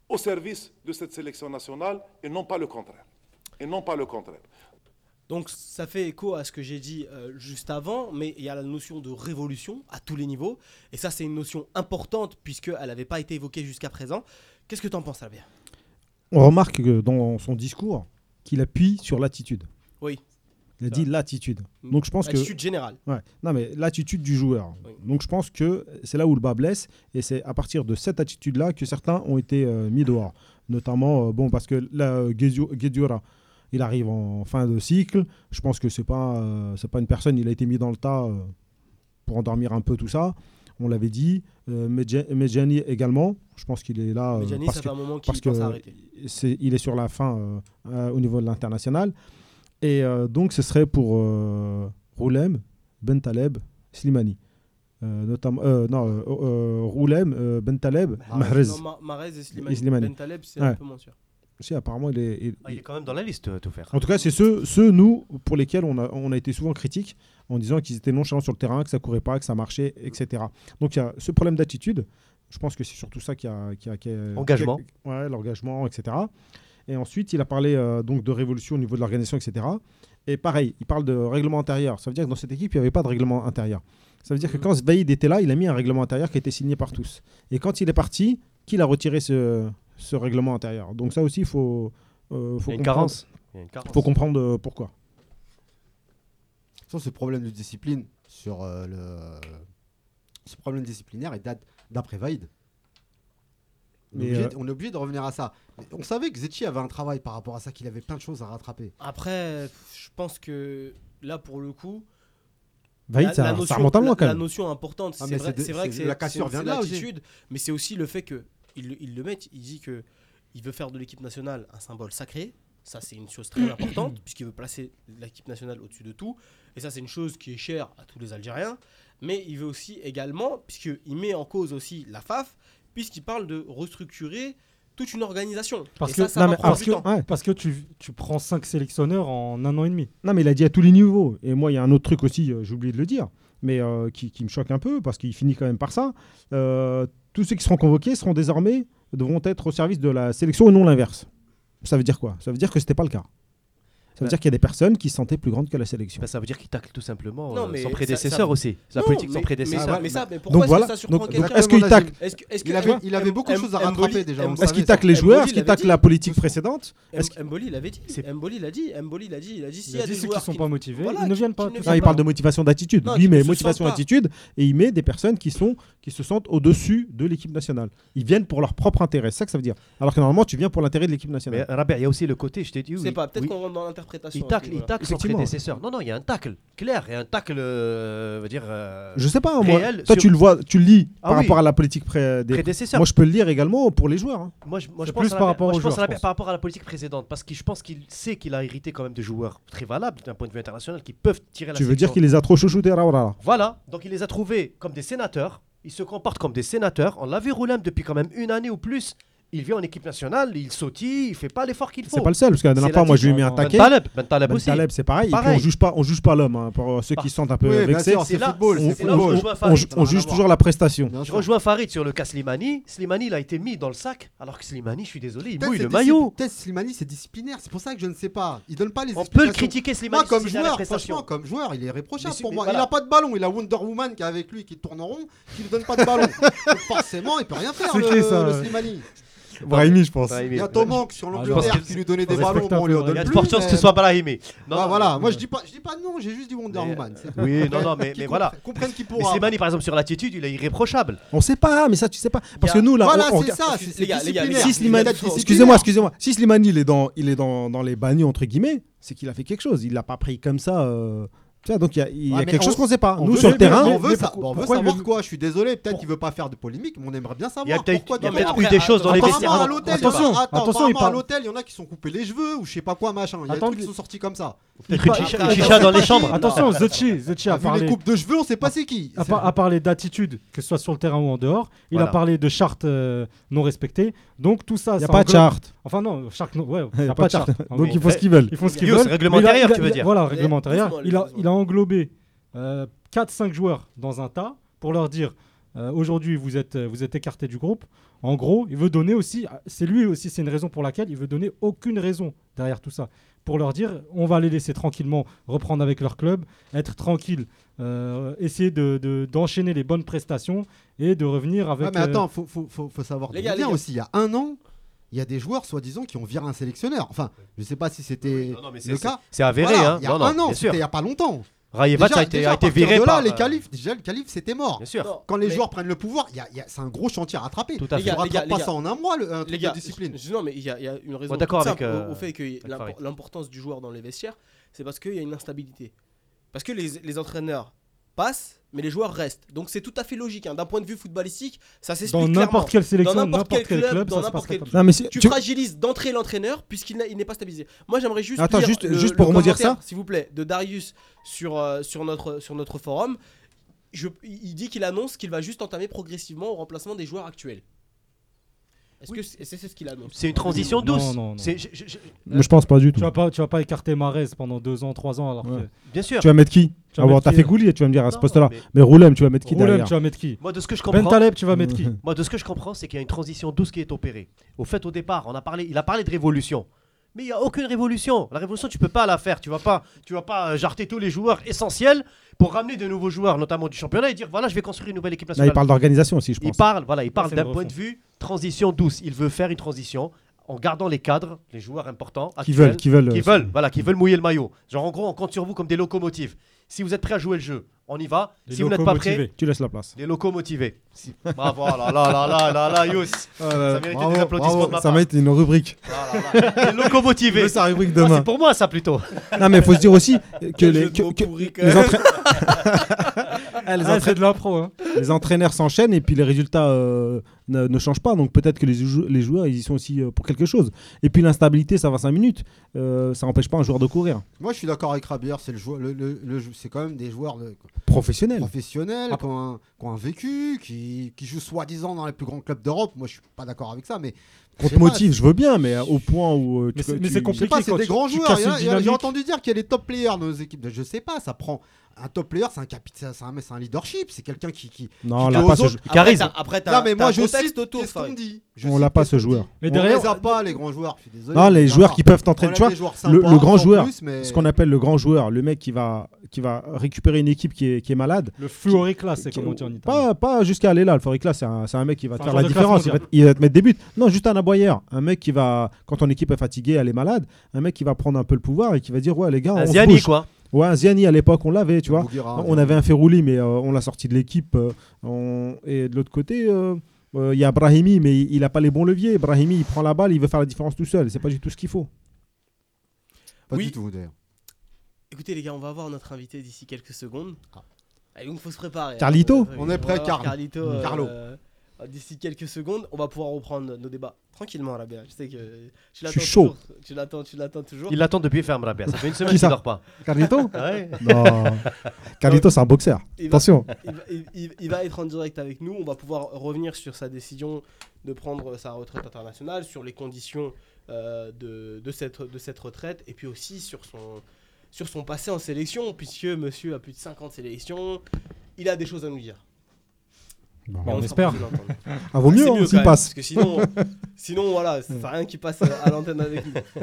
au service de cette sélection nationale et non pas le contraire. Non pas le contraire. Donc ça fait écho à ce que j'ai dit euh, juste avant, mais il y a la notion de révolution à tous les niveaux, et ça c'est une notion importante puisqu'elle n'avait pas été évoquée jusqu'à présent. Qu'est-ce que tu en penses, Albert? On remarque que dans son discours qu'il appuie sur l'attitude. Oui. Il a dit l'attitude. Donc je pense que L'attitude générale. Ouais. Non, mais l'attitude du joueur. Oui. Donc je pense que c'est là où le bas blesse. Et c'est à partir de cette attitude-là que certains ont été euh, mis dehors. Notamment, euh, bon, parce que là, euh, Guedioura, il arrive en fin de cycle. Je pense que c'est pas, euh, c'est pas une personne, il a été mis dans le tas pour endormir un peu tout ça. On l'avait dit. Euh, Medja- Medjani également. Je pense qu'il est là. euh, Giannis, parce ça que fait un moment qu'il parce pense arrêter. c'est, il est sur la fin euh, au niveau de l'international. Et euh, donc, ce serait pour Roulem, Bentaleb, Slimani. Euh, notamment, euh, non, euh, Roulem, Bentaleb, Mahrez. Mahrez et Slimani. Slimani. Ben Taleb, c'est Ouais. un peu moins sûr. Si, apparemment, il est. il- Ah, il est quand même dans la liste, euh, tout faire. En tout cas, c'est ceux, ceux, nous, pour lesquels on a, on a été souvent critiques en disant qu'ils étaient nonchalants sur le terrain, que ça courait pas, que ça marchait, etc. Donc, il y a ce problème d'attitude. Je pense que c'est surtout ça qui a. Qui a, qui a- Engagement. qui a- ouais, l'engagement, etc. Et ensuite, il a parlé euh, donc de révolution au niveau de l'organisation, etc. Et pareil, il parle de règlement intérieur. Ça veut dire que dans cette équipe, il n'y avait pas de règlement intérieur. Ça veut dire que quand Zvaïd était là, il a mis un règlement intérieur qui a été signé par tous. Et quand il est parti, qui l'a retiré ce, ce règlement intérieur Donc ça aussi, il faut, euh, Il faut y a une comprendre- carence. Il y a une carence. faut comprendre euh, pourquoi. Ça, ce problème de discipline sur euh, le. Ce problème disciplinaire, il date d'après Vaïd. On, est Mais, obligé euh, de- on est obligé de revenir à ça. On savait que Zetchi avait un travail par rapport à ça, qu'il avait plein de choses à rattraper. Après, je pense que là, pour le coup, Vaïd, la, ça, la ça notion, remonte à loin la- notion importante, Ah, c'est vrai, de- que c'est- la cassure vient de l'attitude, mais c'est aussi le fait que il, le- il le met, il dit que il veut faire de l'équipe nationale un symbole sacré. Ça, c'est une chose très importante, puisqu'il veut placer l'équipe nationale au-dessus de tout. Et ça, c'est une chose qui est chère à tous les Algériens. Mais il veut aussi également, puisqu'il met en cause aussi la FAF, puisqu'il parle de restructurer toute une organisation. Parce et que- ça, ça non, va mais prendre parce que- ouais. Parce que tu, tu prends 5 sélectionneurs en un an et demi. Non, mais il a dit à tous les niveaux. Et moi, il y a un autre truc aussi, euh, j'ai oublié de le dire, mais euh, qui, qui me choque un peu, parce qu'il finit quand même par ça. Euh, tous ceux qui seront convoqués seront désormais, devront être au service de la sélection et non l'inverse. Ça veut dire quoi? Ça veut dire que ce n'était pas le cas. Ça veut Bah. dire qu'il y a des personnes qui se sentaient plus grandes que la sélection. Ben, ça veut dire qu'il tacle tout simplement Non, euh, mais son ça- prédécesseur ça- aussi. C'est la Non, politique de son prédécesseur. Mais, ça, mais donc pourquoi voilà. est-ce que ça surprend Donc- quelqu'un donc est-ce qu'il tacle Est-ce que, est-ce que Il avait, il avait beaucoup de choses à Mboli- rattraper déjà. Est-ce qu'il tacle les joueurs? Est-ce qu'il tacle la politique précédente? Mboli, il avait dit. C'est- Mboli, il a dit. Mboli, il a dit. Il a dit s'il Il y a des dit ceux qui joueurs sont qui pas motivés, voilà, ils ne viennent pas. ne il parle de motivation d'attitude. Qui mais ne motivation d'attitude, et il met des personnes qui sont qui se sentent au-dessus de l'équipe nationale. Ils viennent pour leur propre intérêt. C'est ça que ça veut dire. Alors que normalement, tu viens pour l'intérêt de l'équipe nationale. Rabia, il y a aussi le côté, je t'ai dit. Je oui, sais pas, peut-être oui. qu'on rentre dans Il tacle, il niveau-là. tacle son prédécesseur. Non, non, il y a un tacle clair et un tacle, euh, veut dire, euh, Je sais pas, moi. réel Toi, sur- tu le vois, tu le lis Ah par oui. rapport à la politique pré- des. prédécesseur. Moi, je peux le lire également pour les joueurs. hein. Moi, je, moi, je C'est pense plus à la- par rapport moi, je aux à joueurs, la- je pense. par rapport à la politique précédente, parce que je pense qu'il sait qu'il a hérité quand même de joueurs très valables d'un point de vue international qui peuvent tirer la Tu veux dire qu'il les a trop chouchoutés, Raoula Voilà, donc il les a trouvés comme des sénateurs. Ils se comportent comme des sénateurs. On l'a vu Roulem depuis quand même une année ou plus. Il vient en équipe nationale, il sautille, il fait pas l'effort qu'il faut. C'est pas le seul, parce que la dernière fois, moi, je lui ai mis un Ben taquet. Taleb, Ben Taleb Ben aussi. Taleb, c'est pareil. Et puis, Pareil. on juge pas, on juge pas l'homme. hein, pour ceux qui se sentent un peu Oui, vexés. C'est football. on, football. on- juge toujours la prestation. Je rejoins Farid sur le cas Slimani. Slimani, il a été mis dans le sac, alors que Slimani, je suis désolé, il mouille le maillot. Peut-être Slimani, c'est disciplinaire. C'est pour ça que je ne sais pas. Il donne pas les On peut le critiquer, Slimani, Moi, comme joueur, franchement, comme joueur, il est réprochable pour moi. Il a pas de ballon. Il a Wonder Woman qui est avec lui, qui tourne en rond, qui lui donne pas de ballon. Donc forcément, il peut rien faire. Slimani. Brahimi, je pense. Brahimi. Il y a Tomank sur je l'Angleterre qui lui donnait des ballons. Bon, on lui en respectable, donne Il y a de fortes chances que ce mais- soit Brahimi. Non, Ah, non, voilà, mais- moi je dis pas, je dis pas non, j'ai juste dit Wonder Mais- Woman. tout. Oui, non, non, mais, mais voilà. comprennent- qui Mais pourra. Slimani, par exemple, sur l'attitude, il est irréprochable. On sait pas, mais ça, tu sais pas. Parce que nous, là, Voilà, c'est ça. Les c'est- C'est gars, les gars, les disciplinaire. gars, Si Slimani, excusez-moi, excusez-moi. Si Slimani, il est dans, il est dans, dans les bannis entre guillemets, c'est qu'il a fait quelque chose. Il l'a pas pris comme ça. Tu vois, donc il y a, il y a Ouais, mais quelque on- chose qu'on sait pas. On Nous veut- sur le mais- terrain, on veut, sa- pourquoi- on veut pourquoi savoir quoi. Je suis désolé, peut-être qu'il veut pas faire de polémique, mais on aimerait bien Il y a savoir peut-être pourquoi. il y a peut-être eu des choses dans les Apparemment, vestiaires. à l'hôtel, Attention, il y en a- attends, attention, il apparemment, à parle- l'hôtel, il y en a qui sont coupés les cheveux ou je sais pas quoi, machin. Il y a des Attends, trucs qui sont sortis comme ça. Peut-être une chicha- après, une chicha dans les chambres. Attention, Zetchi, Zetchi A a vu les parlé, coupes de cheveux, on sait pas c'est qui. a, par- a parlé d'attitude, que ce soit sur le terrain ou en dehors. Il Voilà. a parlé de chartes euh, non respectées. Donc tout ça, il n'y a ça pas de englobe- charte. Enfin non, charte non, ouais, Il n'y a pas de charte. En Donc gros. ils font ce qu'ils veulent. Ils font ce qu'ils Yo, veulent. c'est règlement Mais il a- intérieur, il a- tu veux dire. Voilà, règlement intérieur. doucement, Il a, doucement. il a englobé 4-5 joueurs dans un tas pour leur dire euh, aujourd'hui vous êtes, vous êtes écartés du groupe. En gros, il veut donner aussi, c'est lui aussi, c'est une raison pour laquelle il veut donner aucune raison derrière tout ça. Pour leur dire, on va les laisser tranquillement reprendre avec leur club, être tranquille, euh, essayer de- de- d'enchaîner les bonnes prestations et de revenir avec. Ouais, mais euh, attends, faut, faut, faut, faut savoir Les gars, les gars. aussi. Il y a un an, il y a des joueurs soi-disant qui ont viré un sélectionneur. Enfin, je sais pas si c'était Non, non, mais le cas. C'est avéré, Voilà, hein. Il y a Non, non, un an, bien sûr. c'était il y a pas longtemps. Rayevac Déjà- a été déjà, a à été partir viré de là, par. les euh, qualifs, déjà le qualif c'était mort. Bien sûr. Non, Quand les mais- joueurs prennent le pouvoir, il y a- il y a- c'est un gros chantier à rattraper. Tout à fait. les gars, pas gars. ça en un mois, le, un Les truc gars, de discipline. je- non, mais il y, a- il y a une raison Bon, d'accord avec, euh, au, au fait que l'importance du joueur dans les vestiaires, c'est parce qu'il y a une instabilité. Parce que les, les entraîneurs passent, mais les joueurs restent. Donc c'est tout à fait logique. hein. D'un point de vue footballistique, ça s'explique dans n'importe quelle sélection, Dans n'importe quel quel club, dans n'importe quel. Non, mais Tu, tu- fragilises d'entrée l'entraîneur puisqu'il n'est pas stabilisé. Moi j'aimerais juste Attends, lire juste- le- juste pour redire ça. s'il vous plaît, de Darius sur, euh, sur, notre, sur notre forum. Je- il dit qu'il annonce qu'il va juste entamer progressivement au remplacement des joueurs actuels. Est-ce que c'est c'est ce qu'il annonce C'est une transition douce. non, non. C'est- je- je- je- Mais je pense pas du tout. Tu vas pas, tu vas pas écarter Marez pendant 2 ans, 3 ans alors Ouais. que Bien sûr. Tu vas mettre qui Tu vas Ah mettre qui, fait là Goulier, tu vas me dire à ce poste-là. mais- Mais Roulem, tu vas mettre qui Roulem, derrière tu vas mettre qui Moi, de ce que je Ben comprends. Taleb, tu vas mettre qui Moi, de ce que je comprends, c'est qu'il y a une transition douce qui est opérée. Au fait, au départ, on a parlé, il a parlé de révolution. Mais il n'y a aucune révolution. La révolution, tu peux pas la faire. Tu vas pas, tu vas pas euh, jarter tous les joueurs essentiels pour ramener de nouveaux joueurs, notamment du championnat, et dire voilà, je vais construire une nouvelle équipe Là, nationale. il parle d'organisation aussi, je Il pense. parle, voilà, il parle d'un point de vue transition douce. Il veut faire une transition en gardant les cadres, les joueurs importants, Qui veulent, qui veulent. qui euh, veulent, voilà, qui veulent mouiller le maillot. Genre en gros, on compte sur vous comme des locomotives. Si vous êtes prêts à jouer le jeu, on y va. Les si vous n'êtes pas locomotivés. Tu laisses la place. les locos motivés. Si- Bravo, là, là, là, là, là, là, Yous. Ça méritait Bravo, des applaudissements bravo. de ma Ça mérite une rubrique. Là, là, là. Les locos motivés. Sa rubrique demain. C'est pour moi ça plutôt. Non, mais il faut se dire aussi que les, que- les. Ah, les entra- de l'impro. Hein. les entraîneurs s'enchaînent et puis les résultats euh, ne, ne changent pas. Donc peut-être que les, jou- les joueurs, ils y sont aussi euh, pour quelque chose. Et puis l'instabilité, ça va 5 minutes. Euh, ça n'empêche pas un joueur de courir. Moi, je suis d'accord avec Rabier. C'est le joueur, le, le- le- c'est quand même des joueurs de- Professionnel. professionnels Ah. qui, ont un, qui ont un vécu, qui, qui jouent soi-disant dans les plus grands clubs d'Europe. Moi, je suis pas d'accord avec ça, mais Qu'on je te motive, je veux bien, mais euh, au point où. euh, Mais tu- c'est- compliqué. c'est des tu- grands joueurs. J'ai entendu dire qu'il y a des top players dans nos équipes. Je sais pas, ça prend. Un top player, c'est un capitaine, c'est un, c'est un leadership, c'est quelqu'un qui. qui... Non, on qui l'a dit pas ce jeu- Après, Charisme. t'as- Après, t'as Non, mais moi, je cite autour, qu'est-ce qu'on dit. Je On l'a pas, ce joueur. Mais on derrière- les a pas, les grands joueurs. Je suis désolé. Non, les on joueurs a qui peuvent on t'entraîner. Tu vois, le, grand joueur, plus, mais- ce qu'on appelle le grand joueur, le mec qui va, qui va récupérer une équipe qui est, qui est malade. Le fluoriclas, c'est comme on dit en Italie. Pas, pas jusqu'à aller là. Le c'est un, c'est un mec qui va te faire la différence. Il va, mondiale. te- il va te mettre des buts. Non, juste un Un mec qui va, quand ton équipe est fatiguée, elle est malade, un mec qui va prendre un peu le pouvoir et qui va dire Ouais, les gars, Un on Ziani bouge. quoi. Ouais, un Ziani à l'époque, on l'avait, tu vois. Bouguera, On avait un Ferrouli, mais euh, on l'a sorti de l'équipe. euh, on- Et de l'autre côté, euh, euh, il y a Brahimi, mais il n'a pas les bons leviers. Brahimi, il prend la balle, il veut faire la différence tout seul. C'est pas du tout ce qu'il faut. Pas Oui. du tout, d'ailleurs. Écoutez les gars, on va voir notre invité d'ici quelques secondes. Ah. Et donc faut se préparer. Carlito hein. On est prêt. Carlito. euh, Carlo. euh, d'ici quelques secondes, on va pouvoir reprendre nos débats tranquillement, Rabia. Je sais que tu l'attends chaud. toujours. Tu l'attends, tu l'attends toujours. Il l'attend depuis ferme, Rabia. Ça fait une semaine Qui qu'il ça dort pas. Carlito Ouais. Non. Carlito, c'est un boxeur. Il va- Attention. il, va- il- il- il va être en direct avec nous. On va pouvoir revenir sur sa décision de prendre sa retraite internationale, sur les conditions euh, de, de cette, de cette retraite, et puis aussi sur son, sur son passé en sélection, puisque monsieur a plus de 50 sélections. Il a des choses à nous dire. Bon, Mais on espère. l'entendre. Ah, vaut mieux C'est hein, s'il passe. Parce que sinon, sinon voilà, ça sert à rien qu'il passe à l'antenne avec nous.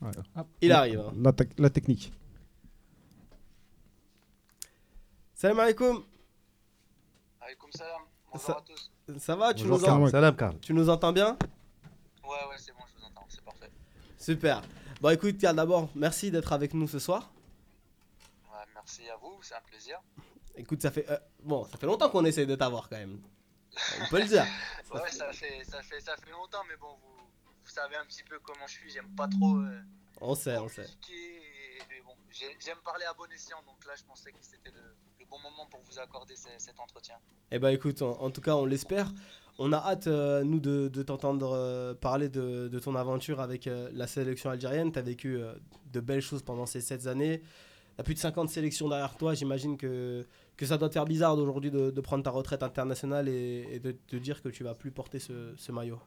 Ouais. Il arrive. hein. La, tec- la technique. Salam alaikum. Alaykoum salam. Bonjour Ça- à tous. Ça va tu Bonjour, nous, en-. Salam, tu nous entends bien? Ouais, ouais, c'est bon, je vous entends, c'est parfait. Super. Bon écoute, Karl, d'abord, merci d'être avec nous ce soir. Ouais, merci à vous, c'est un plaisir. Écoute, ça fait euh, bon, ça fait longtemps qu'on essaie de t'avoir quand même. On peut le dire. Ouais, ça fait, ça fait, ça fait longtemps, mais bon, vous, vous savez un petit peu comment je suis. J'aime pas trop. Euh, On sait, on sait. et- et bon, j'ai- j'aime parler à bon escient, donc là, je pensais que c'était le, le bon moment pour vous accorder ce- cet entretien. Eh ben écoute, en, en tout cas, on l'espère. On a hâte, euh, nous, de, de t'entendre euh, parler de, de ton aventure avec la sélection algérienne. Tu as vécu de belles choses pendant ces 7 années. Tu as plus de 50 sélections derrière toi. J'imagine que, que ça doit te faire bizarre d'aujourd'hui de, prendre ta retraite internationale et, de te dire que tu vas plus porter ce, maillot.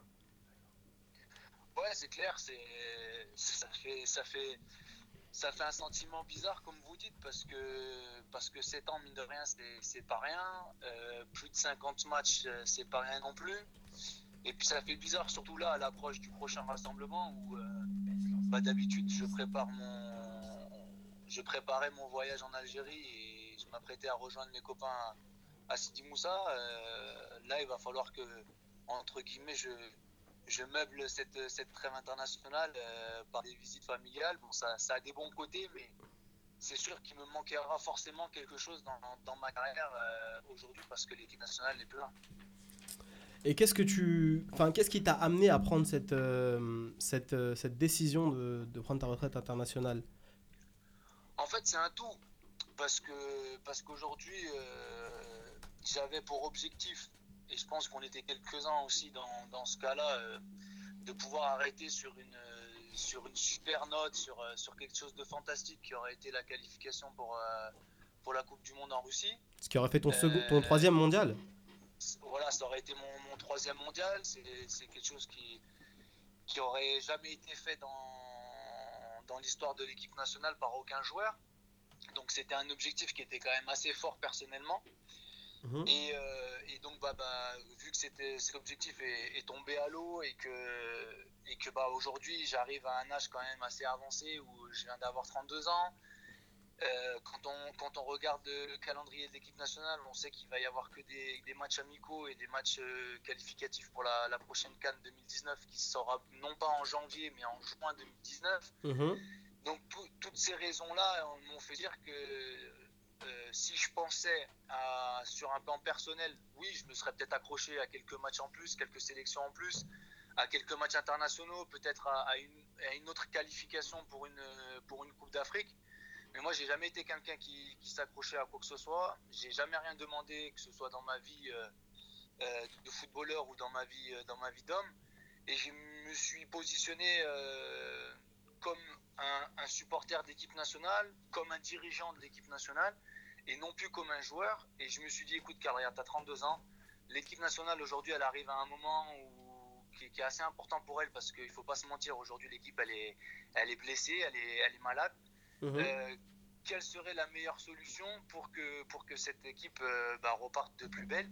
Ouais, c'est clair, ça fait ça fait ça fait un sentiment bizarre comme vous dites parce que parce que 7 ans mine de rien c'est c'est pas rien, Euh, plus de 50 matchs euh, c'est pas rien non plus. Et puis ça fait bizarre surtout là à l'approche du prochain rassemblement où euh, bah, d'habitude je prépare mon je préparais mon voyage en Algérie et je m'apprêtais à rejoindre mes copains à Sidi Moussa. Euh, là il va falloir que entre guillemets je meuble cette, cette trêve internationale euh, par des visites familiales. Bon, ça, a des bons côtés, mais c'est sûr qu'il me manquera forcément quelque chose dans, ma carrière euh, aujourd'hui parce que l'équipe nationale n'est plus là. Et qu'est-ce que tu, enfin, qu'est-ce qui t'a amené à prendre cette, cette, cette décision de, de prendre ta retraite internationale? En fait, c'est un tout. Parce que parce qu'aujourd'hui, euh, j'avais pour objectif, et je pense qu'on était quelques-uns aussi dans, dans ce cas-là, euh, de pouvoir arrêter sur une, sur une super note, sur, euh, sur quelque chose de fantastique qui aurait été la qualification pour, pour la Coupe du Monde en Russie. Ce qui aurait fait ton, second, ton troisième mondial Voilà, ça aurait été mon, mon troisième mondial. C'est c'est quelque chose qui, qui aurait jamais été fait dans, dans l'histoire de l'équipe nationale par aucun joueur. Donc c'était un objectif qui était quand même assez fort personnellement. Mhm. Et, euh, et donc bah, bah, vu que c'était cet objectif est, est tombé à l'eau et que, et que bah, aujourd'hui j'arrive à un âge quand même assez avancé où je viens d'avoir 32 ans. Euh, quand, on, quand on regarde le calendrier de l'équipe nationale, on sait qu'il va y avoir que des, des matchs amicaux et des matchs euh, qualificatifs pour la, la prochaine Cannes 2019 qui sera non pas en janvier mais en juin 2019. Mhm. Donc tout- toutes ces raisons-là euh, m'ont fait dire que euh, si je pensais à, sur un plan personnel, oui, je me serais peut-être accroché à quelques matchs en plus, quelques sélections en plus, à quelques matchs internationaux, peut-être à, à une, à une autre qualification pour une, pour une Coupe d'Afrique. Mais moi, j'ai jamais été quelqu'un qui, s'accrochait à quoi que ce soit. J'ai jamais rien demandé, que ce soit dans ma vie euh, euh, de footballeur ou dans ma vie, euh, dans ma vie d'homme. Et je me suis positionné comme un, supporter d'équipe nationale, comme un dirigeant de l'équipe nationale, et non plus comme un joueur. Et je me suis dit, écoute, Carl, tu as 32 ans. L'équipe nationale, aujourd'hui, elle arrive à un moment qui est assez important pour elle, parce qu'il ne faut pas se mentir, aujourd'hui, l'équipe, elle est, elle est blessée, elle est, elle est malade. Mhm. Euh, quelle serait la meilleure solution pour que, pour que cette équipe euh, bah, reparte de plus belle?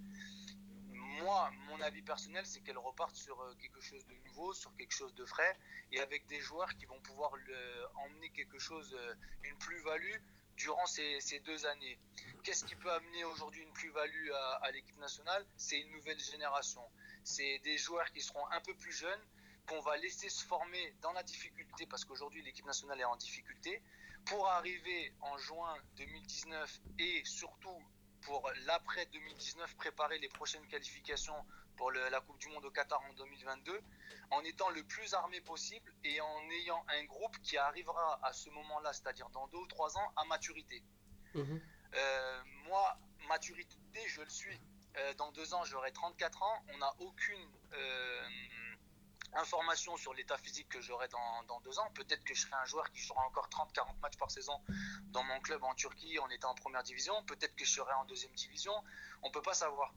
Moi, mon avis personnel, c'est qu'elle reparte sur euh, quelque chose de nouveau, sur quelque chose de frais, et avec des joueurs qui vont pouvoir emmener quelque chose, une plus-value durant ces, ces deux années. Qu'est-ce qui peut amener aujourd'hui une plus-value à l'équipe nationale? C'est une nouvelle génération. C'est des joueurs qui seront un peu plus jeunes, qu'on va laisser se former dans la difficulté, parce qu'aujourd'hui l'équipe nationale est en difficulté, pour arriver en juin 2019 et surtout pour l'après 2019 préparer les prochaines qualifications pour le- la Coupe du Monde au Qatar en 2022 en étant le plus armé possible et en ayant un groupe qui arrivera à ce moment-là, c'est-à-dire dans deux ou trois ans, à maturité. Mhm. Euh, moi, maturité, je le suis. Euh, dans deux ans, j'aurai 34 ans. On n'a aucune euh, information sur l'état physique que j'aurai dans, deux ans. Peut-être que je serai un joueur qui jouera encore 30-40 matchs par saison dans mon club en Turquie en étant en première division. Peut-être que je serai en deuxième division. On ne peut pas savoir.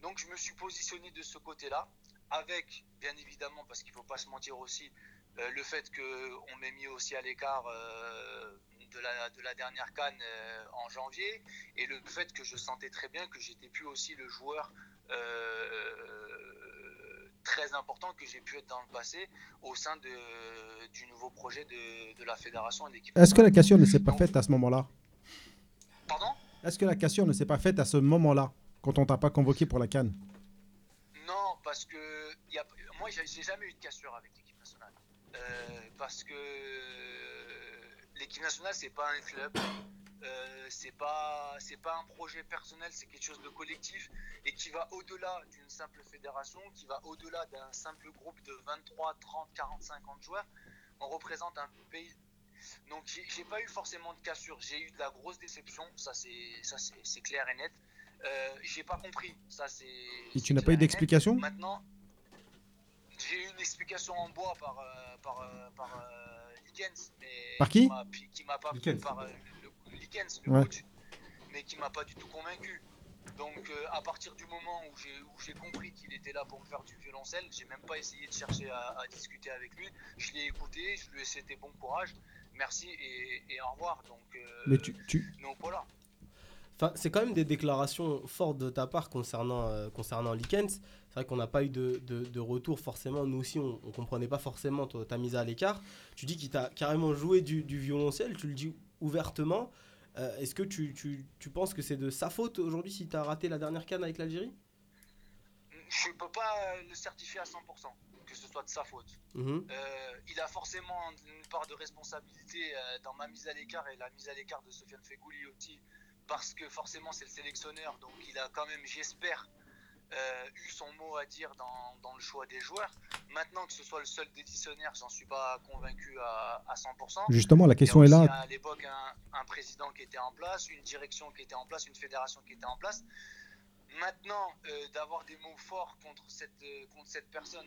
Donc je me suis positionné de ce côté-là, avec bien évidemment, parce qu'il ne faut pas se mentir aussi, euh, le fait qu'on m'ait mis aussi à l'écart euh, de, la, de la dernière canne euh, en janvier, et le fait que je sentais très bien que j'étais plus aussi le joueur très important que j'ai pu être dans le passé au sein de, du nouveau projet de, de la fédération et de l'équipe. Est-ce que la cassure ne s'est pas faite à ce moment-là? Pardon? Est-ce que la cassure ne s'est pas faite à ce moment-là, quand on t'a pas convoqué pour la canne Non, parce que y a, moi, j'ai j'ai jamais eu de cassure avec l'équipe nationale. Euh, parce que l'équipe nationale, c'est pas un club. Euh, c'est pas c'est pas un projet personnel, c'est quelque chose de collectif et qui va au-delà d'une simple fédération, qui va au-delà d'un simple groupe de 23, 30, 40, 50 joueurs. On représente un pays. Donc j'ai pas eu forcément de cassure, j'ai eu de la grosse déception, ça c'est ça c'est clair et net. Euh, j'ai pas compris, ça c'est. Et tu n'as pas eu d'explication? Maintenant, j'ai eu une explication en bois par euh, par euh, par euh, Likens, mais Par qui qui? m'a pas par le, Ouais. coach, mais qui m'a pas du tout convaincu. Donc euh, à partir du moment où j'ai où j'ai compris qu'il était là pour me faire du violoncelle, j'ai même pas essayé de chercher à, à discuter avec lui. Je l'ai écouté, je lui ai souhaité bon courage, merci et, et au revoir. Donc euh, Mais tu, tu- donc voilà. Enfin, c'est quand même des déclarations fortes de ta part concernant, euh, concernant Likens. C'est vrai qu'on n'a pas eu de, de- de retour forcément. Nous aussi, on ne comprenait pas forcément ta, ta mise à l'écart. Tu dis qu'il t'a carrément joué du, du violoncelle, tu le dis ouvertement. Euh, Est-ce que tu, tu- tu penses que c'est de sa faute aujourd'hui si tu as raté la dernière canne avec l'Algérie? Je peux pas le certifier à 100% que ce soit de sa faute. Mhm. Euh, il a forcément une part de responsabilité euh, dans ma mise à l'écart et la mise à l'écart de Sofiane Fegouli aussi, parce que forcément c'est le sélectionneur, donc il a quand même, j'espère, euh, eu son mot à dire dans, dans le choix des joueurs. Maintenant que ce soit le seul décisionnaire, j'en suis pas convaincu à, à 100%. justement, la question est là. à l'époque un, un président qui était en place, une direction qui était en place, une fédération qui était en place. Maintenant, euh, d'avoir des mots forts contre cette, euh, contre cette personne,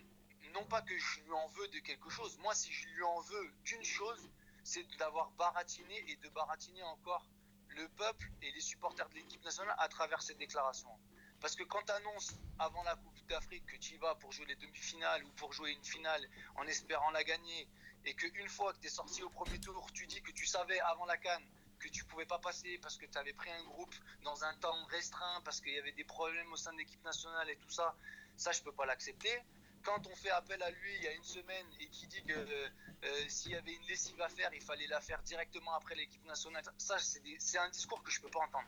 non pas que je lui en veux de quelque chose, moi si je lui en veux d'une chose, c'est d'avoir baratiné et de baratiner encore le peuple et les supporters de l'équipe nationale à travers cette déclaration. Parce que quand tu annonces avant la Coupe d'Afrique que tu y vas pour jouer les demi-finales ou pour jouer une finale en espérant la gagner, et qu'une fois que tu es sorti au premier tour, tu dis que tu savais avant la canne que tu pouvais pas passer parce que tu avais pris un groupe dans un temps restreint, parce qu'il y avait des problèmes au sein de l'équipe nationale et tout ça, ça je peux pas l'accepter. Quand on fait appel à lui il y a une semaine et qui dit que euh, s'il y avait une lessive à faire, il fallait la faire directement après l'équipe nationale, ça c'est un discours que je peux pas entendre.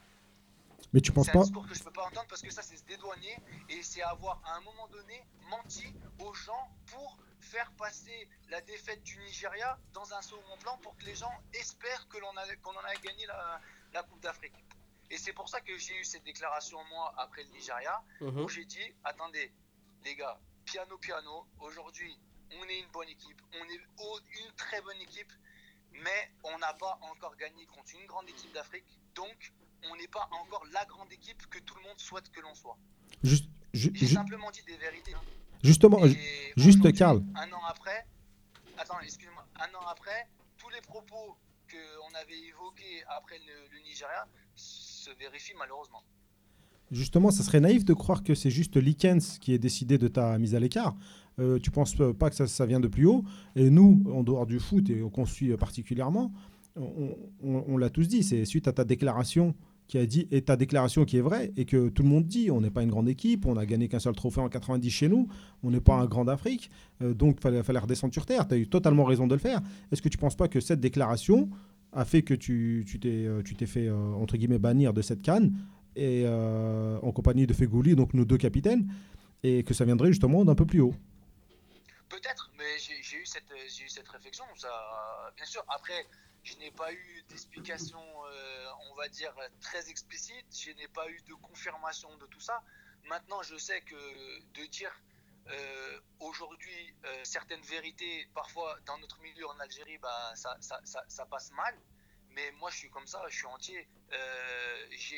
Mais tu penses C'est un pas discours que je peux pas entendre parce que ça c'est se dédouaner et c'est avoir à un moment donné menti aux gens pour faire passer la défaite du Nigeria dans un second plan pour que les gens espèrent que l'on qu'on en a gagné la, la Coupe d'Afrique. Et c'est pour ça que j'ai eu cette déclaration moi après le Nigeria Mhm. où j'ai dit attendez les gars piano piano aujourd'hui on est une bonne équipe on est une très bonne équipe mais on n'a pas encore gagné contre une grande équipe d'Afrique donc on n'est pas encore la grande équipe que tout le monde souhaite que l'on soit Juste- ju- j'ai ju- simplement dit des vérités hein. Justement, juste, Karl. un an après attends excuse-moi un an après tous les propos qu'on avait évoqués après le, le Nigeria se vérifient malheureusement Justement, ça serait naïf de croire que c'est juste Likens qui est décidé de ta mise à l'écart. Euh, tu penses pas que ça, ça vient de plus haut Et nous, en dehors du foot et qu'on suit particulièrement, on, on- on l'a tous dit, c'est suite à ta déclaration qui a dit, et ta déclaration qui est vraie, et que tout le monde dit, on n'est pas une grande équipe, on a gagné qu'un seul trophée en 90 chez nous, on n'est pas un grand d'Afrique, euh, donc il fallait, redescendre sur Terre, tu as eu totalement raison de le faire. Est-ce que tu penses pas que cette déclaration a fait que tu t'es euh, tu fait, euh, entre guillemets, bannir de cette canne et en compagnie de Fegouli, donc nos deux capitaines, et que ça viendrait justement d'un peu plus haut? Peut-être, mais j'ai eu eu cette réflexion, ça, bien sûr. Après, je n'ai pas eu d'explication, euh, on va dire très explicite. Je n'ai pas eu de confirmation de tout ça. Maintenant, je sais que de dire euh, aujourd'hui euh, certaines vérités, parfois dans notre milieu en Algérie, bah, ça, ça, ça, passe mal. Mais moi, je suis comme ça, je suis entier.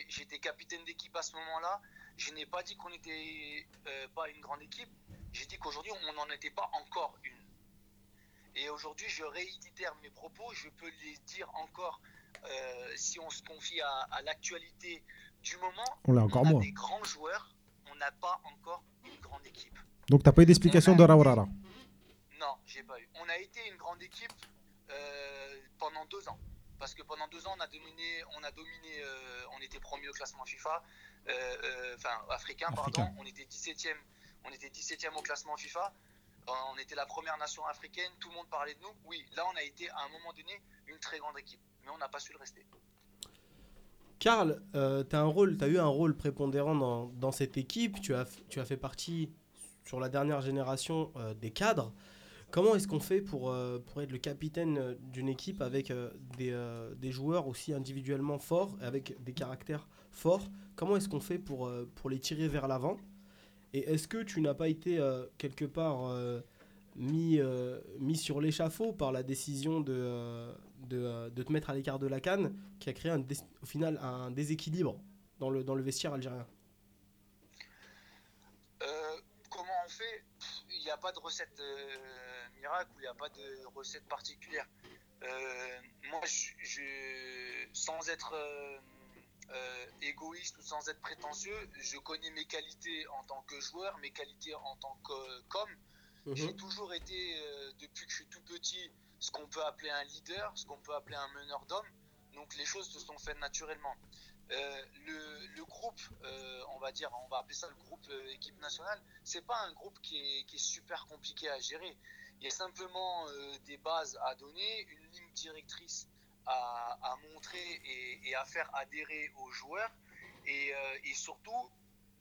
J'étais capitaine d'équipe à ce moment-là. Je n'ai pas dit qu'on n'était pas une grande équipe. J'ai dit qu'aujourd'hui, on n'en était pas encore une. Et aujourd'hui, je réitère mes propos. Je peux les dire encore euh, si on se confie à, à l'actualité du moment. On l'a encore a moins. des grands joueurs. On n'a pas encore une grande équipe. Donc, t'as pas eu d'explication de Raurara. Non, j'ai pas eu. On a été une grande équipe euh, pendant deux ans. Parce que pendant deux ans, on a dominé, on a dominé, euh, on était premier au classement FIFA, enfin africain, Africain. pardon. On était 17e, on était 17e au classement FIFA. On était la première nation africaine, tout le monde parlait de nous. Oui, là, on a été à un moment donné une très grande équipe, mais on n'a pas su le rester. Karl, euh, tu as, eu un rôle prépondérant dans, cette équipe. Tu as, fait partie, sur la dernière génération, euh, des cadres. Comment est-ce qu'on fait pour, euh, être le capitaine euh, d'une équipe avec des, joueurs aussi individuellement forts, avec des caractères forts? Comment est-ce qu'on fait pour les tirer vers l'avant? Et est-ce que tu n'as pas été euh, quelque part euh, mis, euh, mis sur l'échafaud par la décision de, de, de te mettre à l'écart de la canne qui a créé un au final un déséquilibre dans le, dans le vestiaire algérien? Comment on fait? Il n'y a pas de recette miracle ou il n'y a pas de recette particulière. Moi, je- sans être euh, égoïste ou sans être prétentieux, je connais mes qualités en tant que joueur, mes qualités en tant que com. J'ai toujours été, euh, depuis que je suis tout petit, ce qu'on peut appeler un leader, ce qu'on peut appeler un meneur d'hommes. Donc les choses se sont faites naturellement. Euh, le, le groupe, euh, on va dire, on va appeler ça le groupe euh, équipe nationale, c'est pas un groupe qui est, qui est super compliqué à gérer. Il y a simplement des bases à donner, une ligne directrice à, montrer et, à faire adhérer aux joueurs. Et, euh, et surtout,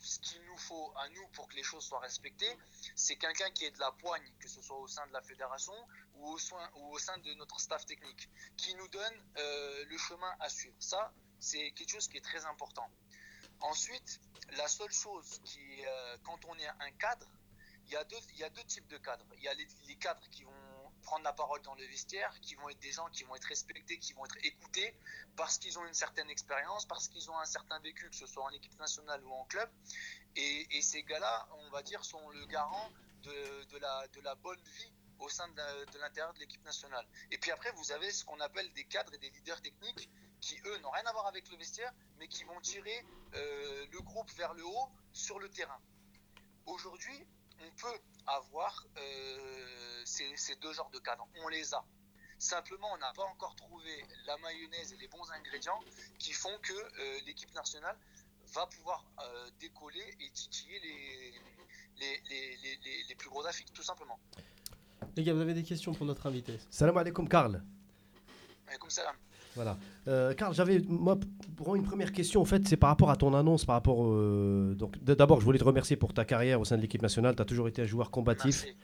ce qu'il nous faut à nous pour que les choses soient respectées, c'est quelqu'un qui est de la poigne, que ce soit au sein de la fédération ou au, sein, ou au sein de notre staff technique, qui nous donne euh, le chemin à suivre. Ça, c'est quelque chose qui est très important. Ensuite, la seule chose qui, euh, quand on est un cadre, il y, a deux, y a deux types de cadres. Il y a les cadres qui vont prendre la parole dans le vestiaire, qui vont être des gens qui vont être respectés, qui vont être écoutés, parce qu'ils ont une certaine expérience, parce qu'ils ont un certain vécu, que ce soit en équipe nationale ou en club. Et, ces gars-là, on va dire, sont le garant de, la, bonne vie au sein de l'intérieur de l'équipe nationale. Et puis après, vous avez ce qu'on appelle des cadres et des leaders techniques qui, eux, n'ont rien à voir avec le vestiaire, mais qui vont tirer euh, le groupe vers le haut sur le terrain. Aujourd'hui, on peut avoir euh, ces, ces deux genres de cadres. On les a. Simplement, on n'a pas encore trouvé la mayonnaise et les bons ingrédients qui font que euh, l'équipe nationale va pouvoir euh, décoller et titiller les, les, les, les, les- les plus gros affiches, tout simplement. Les gars, vous avez des questions pour notre invité Salam alaikum, Karl. Comme ça, Voilà. Euh, Karl, j'avais moi pour une première question en fait, c'est par rapport à ton annonce, par rapport euh, donc d'abord je voulais te remercier pour ta carrière au sein de l'équipe nationale. Tu as toujours été un joueur combatif merci.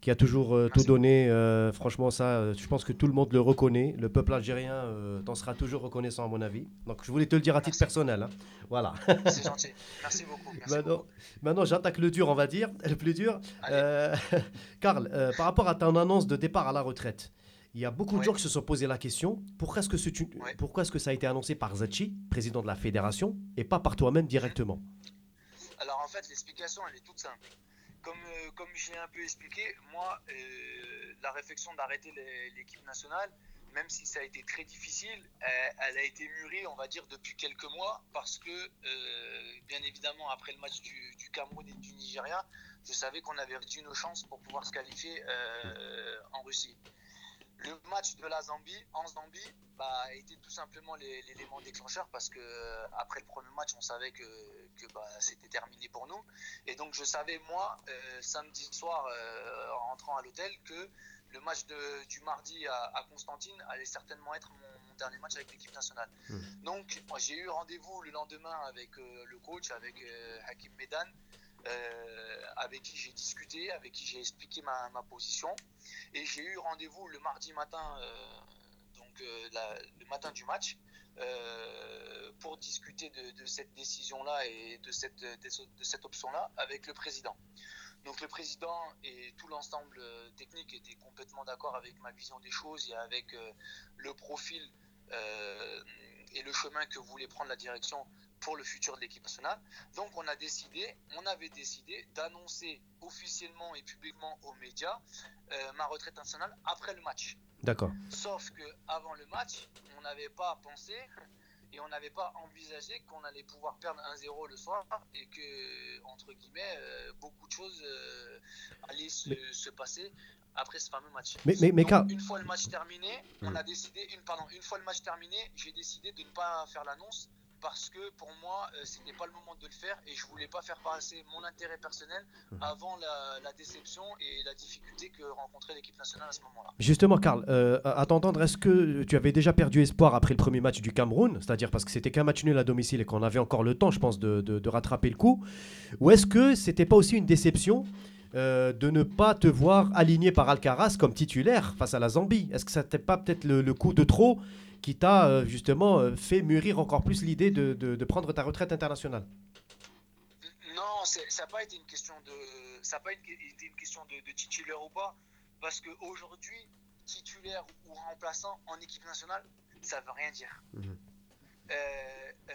qui a toujours euh, tout donné. euh, franchement, ça, je pense que tout le monde le reconnaît. Le peuple algérien t'en sera toujours reconnaissant à mon avis. Donc je voulais te le dire à titre personnel. hein. Voilà. C'est gentil. Merci beaucoup. Merci Maintenant, beaucoup. maintenant, j'attaque le dur, on va dire, le plus dur. Karl, par rapport à ton annonce de départ à la retraite, il y a beaucoup de gens qui se sont posé la question pourquoi est-ce que, ce- Oui. pourquoi est-ce que ça a été annoncé par Zachi, président de la fédération, et pas par toi-même directement? Alors en fait, l'explication, elle est toute simple. Comme, euh, comme j'ai un peu expliqué, moi, euh, la réflexion d'arrêter l'équipe nationale, même si ça a été très difficile, elle, elle a été mûrie, on va dire, depuis quelques mois, parce que, euh, bien évidemment, après le match du, du Cameroun et du Nigeria, je savais qu'on avait réduit nos chances pour pouvoir se qualifier en Russie. Le match de la Zambie, en Zambie, bah, a été tout simplement l'é- l'élément déclencheur parce que euh, après le premier match, on savait que, que bah, c'était terminé pour nous. Et donc je savais, moi, euh, samedi soir, euh, en rentrant à l'hôtel, que le match de- du mardi à, à Constantine allait certainement être mon, mon dernier match avec l'équipe nationale. Donc moi, j'ai eu rendez-vous le lendemain avec euh, le coach, avec Hakim Medan, euh, avec qui j'ai discuté, avec qui j'ai expliqué ma, position. Et j'ai eu rendez-vous le mardi matin, euh, donc euh, le matin du match, pour discuter de, cette décision-là et de cette, option-là avec le président. Donc le président et tout l'ensemble technique étaient complètement d'accord avec ma vision des choses et avec le profil et le chemin que voulait prendre la direction pour le futur de l'équipe nationale. Donc on a décidé, on avait décidé d'annoncer officiellement et publiquement aux médias euh, ma retraite nationale après le match. D'accord. Sauf que avant le match, on n'avait pas pensé et on n'avait pas envisagé qu'on allait pouvoir perdre 1-0 le soir et que entre guillemets euh, beaucoup de choses euh, allaient se, se passer après ce fameux match. Mais- mais- mais Donc, Karl- une fois le match terminé, on a décidé une pardon, une fois le match terminé, j'ai décidé de ne pas faire l'annonce parce que pour moi euh, c'était pas le moment de le faire et je voulais pas faire passer mon intérêt personnel Hmm. avant la, la déception et la difficulté que rencontrait l'équipe nationale à ce moment-là. Justement, Karl, euh, à t'entendre, est-ce que tu avais déjà perdu espoir après le premier match du Cameroun? C'est-à-dire parce que c'était qu'un match nul à domicile et qu'on avait encore le temps, je pense, de, de- de rattraper le coup Ou est-ce que c'était pas aussi une déception euh, de ne pas te voir aligné par Alcaraz comme titulaire face à la Zambie? Est-ce que ça n'était pas peut-être le, le coup de trop qui t'a euh, justement euh, fait mûrir encore plus l'idée de, de- de prendre ta retraite internationale? Non, ça n'a pas été une question de, ça a pas été été une question de, de titulaire ou pas, parce qu'aujourd'hui, titulaire ou remplaçant en équipe nationale, ça veut rien dire. Mhm. Euh, euh,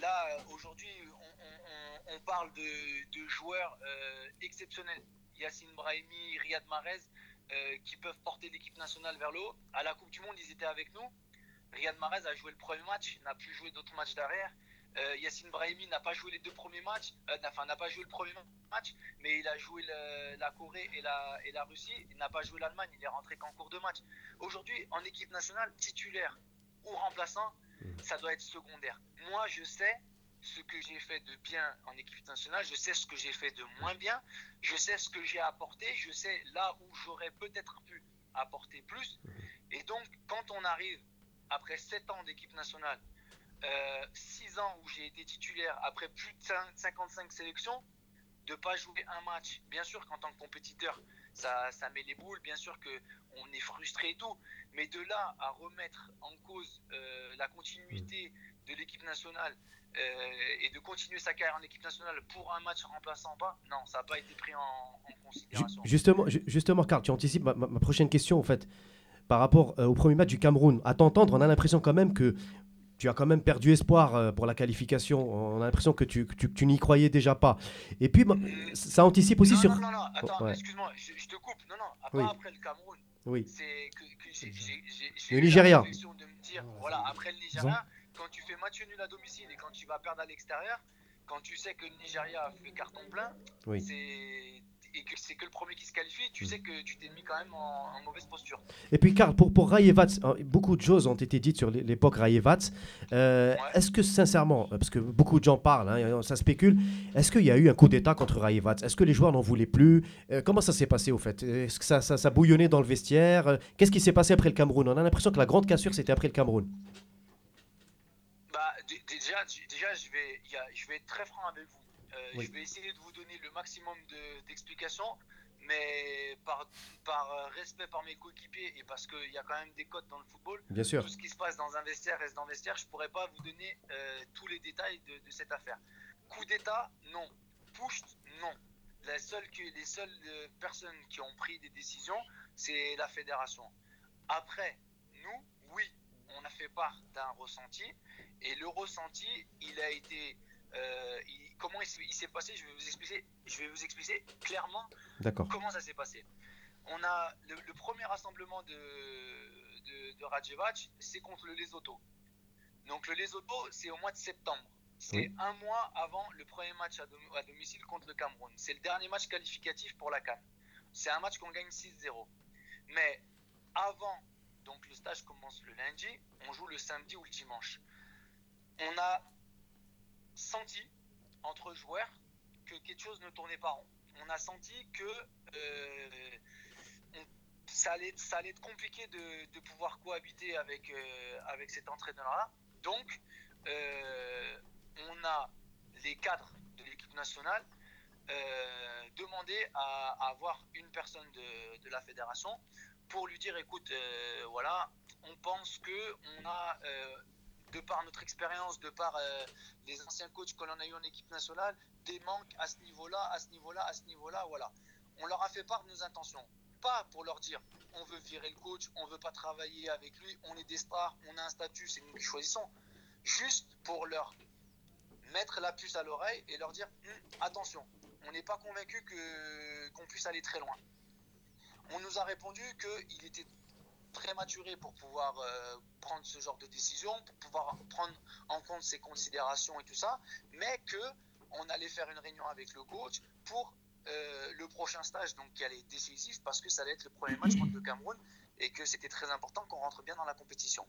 là, aujourd'hui, on, on- on- on parle de, de joueurs euh, exceptionnels. Yacine Brahimi, Riyad Mahrez, qui peuvent porter l'équipe nationale vers le haut. À la Coupe du Monde, ils étaient avec nous. Riyad Mahrez a joué le premier match, n'a plus joué d'autres matchs derrière. Euh, Yacine Brahimi n'a pas joué les deux premiers matchs, euh, enfin n'a pas joué le premier match, mais il a joué le- la Corée et la, et la Russie. Il n'a pas joué l'Allemagne, il est rentré qu'en cours de match. Aujourd'hui, en équipe nationale, titulaire ou remplaçant, ça doit être secondaire. Moi, je sais ce que j'ai fait de bien en équipe nationale, je sais ce que j'ai fait de moins bien, je sais ce que j'ai apporté, je sais là où j'aurais peut-être pu apporter plus. Et donc, quand on arrive après 7 ans d'équipe nationale, 6 ans où j'ai été titulaire, après plus de cin- 55 sélections, de pas jouer un match, bien sûr qu'en tant que compétiteur, ça, ça met les boules, bien sûr qu'on est frustré et tout, mais de là à remettre en cause euh, la continuité de l'équipe nationale euh, et de continuer sa carrière en équipe nationale pour un match remplaçant pas, non, ça n'a pas été pris en, en considération. Justement, ju- justement, Karl, tu anticipes ma, ma- ma prochaine question en fait. Par rapport euh, au premier match du Cameroun, à t'entendre, on a l'impression quand même que tu as quand même perdu espoir euh, pour la qualification. On a l'impression que tu, tu, tu n'y croyais déjà pas. Et puis, bah, ça anticipe aussi non, sur. non, non, non, attends, Ouais. excuse-moi, je, je te coupe. Non, non, pas Oui. après le Cameroun. Oui. C'est que, que j'ai- j'ai- j'ai- j'ai Le eu la Nigeria. de me dire, voilà, après le Nigeria, quand tu fais match nul à domicile et quand tu vas perdre à l'extérieur, quand tu sais que le Nigeria fait carton plein, Oui. c'est et que c'est que le premier qui se qualifie, tu sais que tu t'es mis quand même en, en mauvaise posture. Et puis, Karl, pour, pour hein, beaucoup de choses ont été dites sur l'é- l'époque Rayevat. Euh, Est-ce que, sincèrement, euh, parce que beaucoup de gens parlent, hein, ça spécule, est-ce qu'il y a eu un coup d'État contre Rayevat Est-ce que les joueurs n'en voulaient plus? Euh, Comment ça s'est passé au fait? Est-ce que ça, ça, ça bouillonnait dans le vestiaire? Euh, Qu'est-ce qui s'est passé après le Cameroun? On a l'impression que la grande cassure, c'était après le Cameroun. Bah, déjà, déjà je, vais, il y a- je vais être très franc avec vous. Euh, Oui. Je vais essayer de vous donner le maximum de- d'explications, mais par, par euh, respect par mes coéquipiers et parce qu'il y a quand même des codes dans le football, Bien sûr. tout ce qui se passe dans un vestiaire reste dans le vestiaire. Je ne pourrais pas vous donner euh, tous les détails de, de cette affaire. Coup d'État, non. Push, non. La seule que, les seules personnes qui ont pris des décisions, c'est la fédération. Après, nous, oui, on a fait part d'un ressenti. Et le ressenti, il a été. Euh, il- comment il, s'est- il s'est passé je vais, vous expliquer, je vais vous expliquer clairement comment ça s'est passé. On a le, le premier rassemblement de, de, de Radjevac, c'est contre le Lesotho. Donc le Lesotho, c'est au mois de septembre. C'est Oui. un mois avant le premier match à, dom- à domicile contre le Cameroun. C'est le dernier match qualificatif pour la Cannes. C'est un match qu'on gagne 6-0. Mais avant, donc le stage commence le lundi, on joue le samedi ou le dimanche. On a senti entre joueurs que quelque chose ne tournait pas rond. On a senti que euh, ça, allait, ça allait être compliqué de, de pouvoir cohabiter avec, euh, avec cet entraîneur-là. Donc, euh, on a les cadres de l'équipe nationale demandé à, à avoir une personne de, de la fédération pour lui dire écoute, voilà, on pense que on a, de par notre expérience, de par euh, les anciens coachs que l'on a eu en équipe nationale, des manques à ce niveau-là, à ce niveau-là, à ce niveau-là, voilà. On leur a fait part de nos intentions. Pas pour leur dire on veut virer le coach, on veut pas travailler avec lui, on est des stars, on a un statut, c'est nous qui choisissons. Juste pour leur mettre la puce à l'oreille et leur dire Hum, attention, on n'est pas convaincu qu'on puisse aller très loin. On nous a répondu qu'il était très maturé pour pouvoir euh, prendre ce genre de décision, pour pouvoir prendre en compte ses considérations et tout ça, mais que on allait faire une réunion avec le coach pour euh, le prochain stage, donc qui allait être décisif parce que ça allait être le premier match contre le Cameroun et que c'était très important qu'on rentre bien dans la compétition.